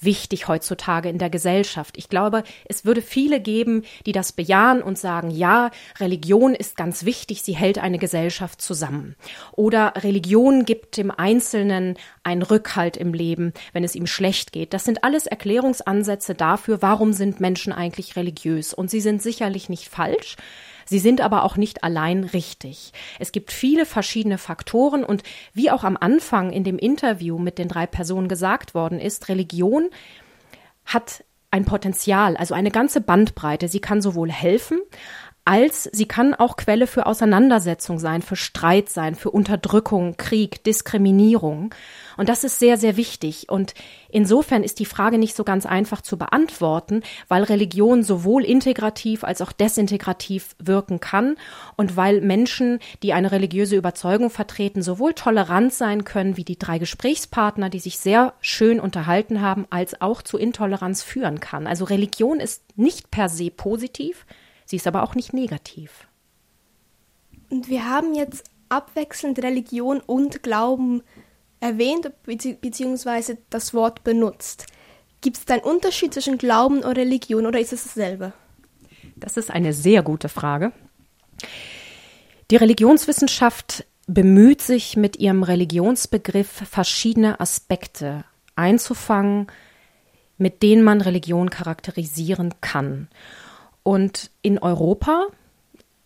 wichtig heutzutage in der Gesellschaft. Ich glaube, es würde viele geben, die das bejahen und sagen, ja, Religion ist ganz wichtig, sie hält eine Gesellschaft zusammen. Oder Religion gibt dem Einzelnen einen Rückhalt im Leben, wenn es ihm schlecht geht. Das sind alles Erklärungsansätze dafür, warum sind Menschen eigentlich religiös. Und sie sind sicherlich nicht falsch. Sie sind aber auch nicht allein richtig. Es gibt viele verschiedene Faktoren und wie auch am Anfang in dem Interview mit den drei Personen gesagt worden ist, Religion hat ein Potenzial, also eine ganze Bandbreite. Sie kann sowohl helfen, als sie kann auch Quelle für Auseinandersetzung sein, für Streit sein, für Unterdrückung, Krieg, Diskriminierung. Und das ist sehr, sehr wichtig. Und insofern ist die Frage nicht so ganz einfach zu beantworten, weil Religion sowohl integrativ als auch desintegrativ wirken kann und weil Menschen, die eine religiöse Überzeugung vertreten, sowohl tolerant sein können wie die drei Gesprächspartner, die sich sehr schön unterhalten haben, als auch zu Intoleranz führen kann. Also Religion ist nicht per se positiv, sie ist aber auch nicht negativ. Und wir haben jetzt abwechselnd Religion und Glauben erwähnt bzw. das Wort benutzt. Gibt es einen Unterschied zwischen Glauben und Religion oder ist es dasselbe? Das ist eine sehr gute Frage. Die Religionswissenschaft bemüht sich mit ihrem Religionsbegriff verschiedene Aspekte einzufangen, mit denen man Religion charakterisieren kann. Und in Europa,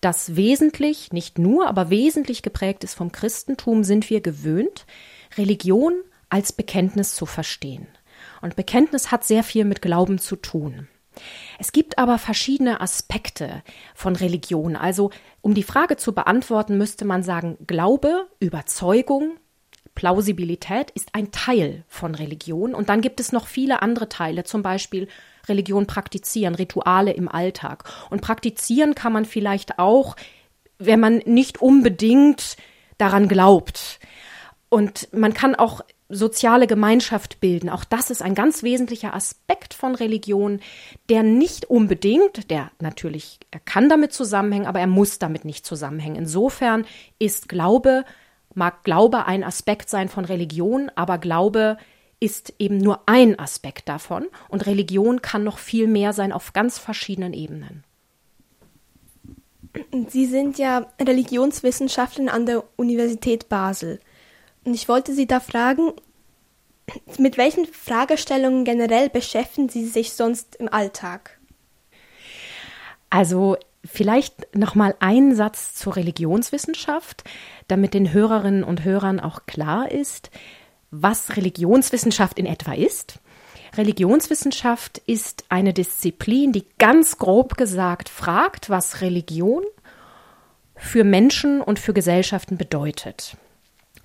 das wesentlich, nicht nur, aber wesentlich geprägt ist vom Christentum, sind wir gewöhnt, Religion als Bekenntnis zu verstehen. Und Bekenntnis hat sehr viel mit Glauben zu tun. Es gibt aber verschiedene Aspekte von Religion. Also, um die Frage zu beantworten, müsste man sagen, Glaube, Überzeugung, Plausibilität ist ein Teil von Religion. Und dann gibt es noch viele andere Teile, zum Beispiel Religion praktizieren, Rituale im Alltag. Und praktizieren kann man vielleicht auch, wenn man nicht unbedingt daran glaubt. Und man kann auch soziale Gemeinschaft bilden. Auch das ist ein ganz wesentlicher Aspekt von Religion, der nicht unbedingt, der natürlich, er kann damit zusammenhängen, aber er muss damit nicht zusammenhängen. Insofern ist Glaube, mag Glaube ein Aspekt sein von Religion, aber Glaube ist eben nur ein Aspekt davon und Religion kann noch viel mehr sein auf ganz verschiedenen Ebenen. Sie sind ja Religionswissenschaftlerin an der Universität Basel. Und ich wollte Sie da fragen, mit welchen Fragestellungen generell beschäftigen Sie sich sonst im Alltag? Also vielleicht noch mal einen Satz zur Religionswissenschaft, damit den Hörerinnen und Hörern auch klar ist, was Religionswissenschaft in etwa ist. Religionswissenschaft ist eine Disziplin, die ganz grob gesagt fragt, was Religion für Menschen und für Gesellschaften bedeutet.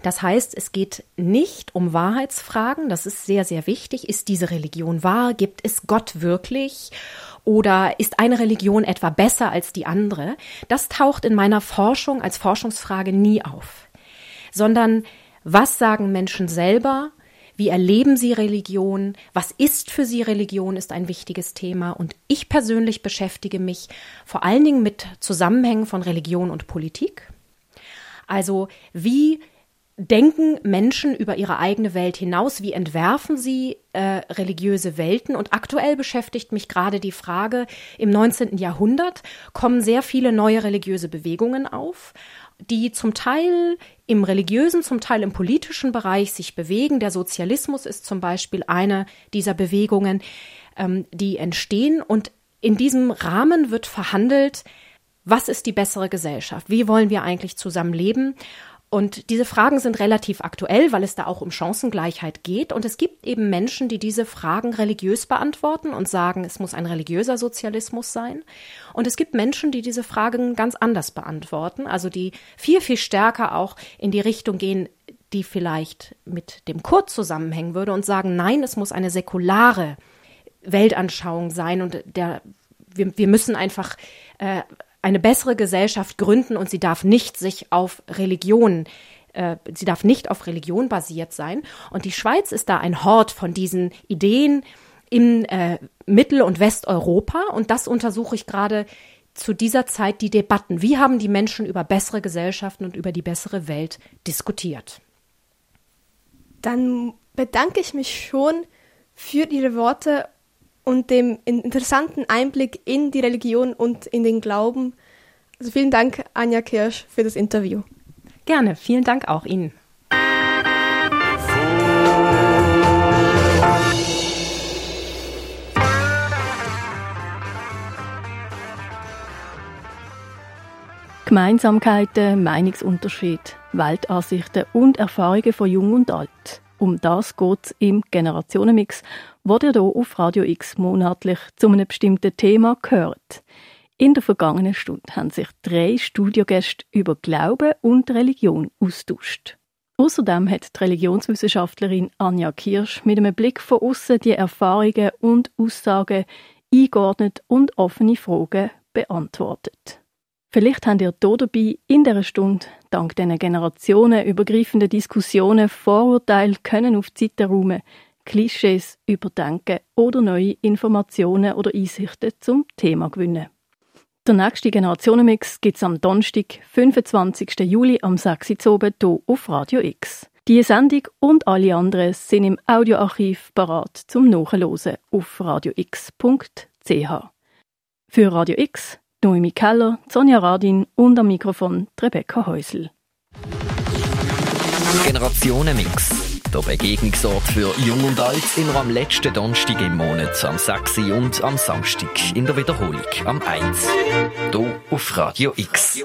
Das heißt, es geht nicht um Wahrheitsfragen, das ist sehr, sehr wichtig. Ist diese Religion wahr? Gibt es Gott wirklich? Oder ist eine Religion etwa besser als die andere? Das taucht in meiner Forschung als Forschungsfrage nie auf, sondern was sagen Menschen selber? Wie erleben sie Religion? Was ist für sie Religion, ist ein wichtiges Thema. Und ich persönlich beschäftige mich vor allen Dingen mit Zusammenhängen von Religion und Politik. Also wie denken Menschen über ihre eigene Welt hinaus? Wie entwerfen sie äh, religiöse Welten? Und aktuell beschäftigt mich gerade die Frage, im 19. Jahrhundert kommen sehr viele neue religiöse Bewegungen auf, die zum Teil im religiösen, zum Teil im politischen Bereich sich bewegen. Der Sozialismus ist zum Beispiel eine dieser Bewegungen, ähm, die entstehen. Und in diesem Rahmen wird verhandelt, was ist die bessere Gesellschaft? Wie wollen wir eigentlich zusammenleben? Und diese Fragen sind relativ aktuell, weil es da auch um Chancengleichheit geht. Und es gibt eben Menschen, die diese Fragen religiös beantworten und sagen, es muss ein religiöser Sozialismus sein. Und es gibt Menschen, die diese Fragen ganz anders beantworten, also die viel, viel stärker auch in die Richtung gehen, die vielleicht mit dem Kurt zusammenhängen würde und sagen, nein, es muss eine säkulare Weltanschauung sein und der, wir, wir müssen einfach äh, eine bessere Gesellschaft gründen und sie darf nicht sich auf Religion äh, sie darf nicht auf Religion basiert sein. Und die Schweiz ist da ein Hort von diesen Ideen in äh, Mittel- und Westeuropa. Und das untersuche ich gerade zu dieser Zeit die Debatten. Wie haben die Menschen über bessere Gesellschaften und über die bessere Welt diskutiert? Dann bedanke ich mich schon für Ihre Worte und dem interessanten Einblick in die Religion und in den Glauben. Also vielen Dank, Anja Kirsch, für das Interview. Gerne, vielen Dank auch Ihnen. Gemeinsamkeiten, Meinungsunterschied, Weltansichten und Erfahrungen von Jung und Alt. Um das geht im Generationenmix, wo ihr hier auf Radio X monatlich zu einem bestimmten Thema gehört. In der vergangenen Stunde haben sich drei Studiogäste über Glauben und Religion austauscht. Außerdem hat die Religionswissenschaftlerin Anja Kirsch mit einem Blick von außen die Erfahrungen und Aussagen eingeordnet und offene Fragen beantwortet. Vielleicht habt ihr dabei in dieser Stunde dank diesen generationenübergreifenden Diskussionen Vorurteile können auf die Seite räumen, Klischees überdenken oder neue Informationen oder Einsichten zum Thema gewinnen. Der nächste Generationenmix gibt es am Donnerstag, 25. Juli am 6. Uhr hier auf Radio X. Diese Sendung und alle anderen sind im Audioarchiv parat zum Nachhören auf radiox.ch. Für Radio X Noemi Keller, Sonja Radin und am Mikrofon Rebecca Häusl. Generationenmix. Der Begegnungsort für Jung und Alt immer am letzten Donnerstag im Monat, am 6. und am Samstag in der Wiederholung am 1. Hier auf Radio X.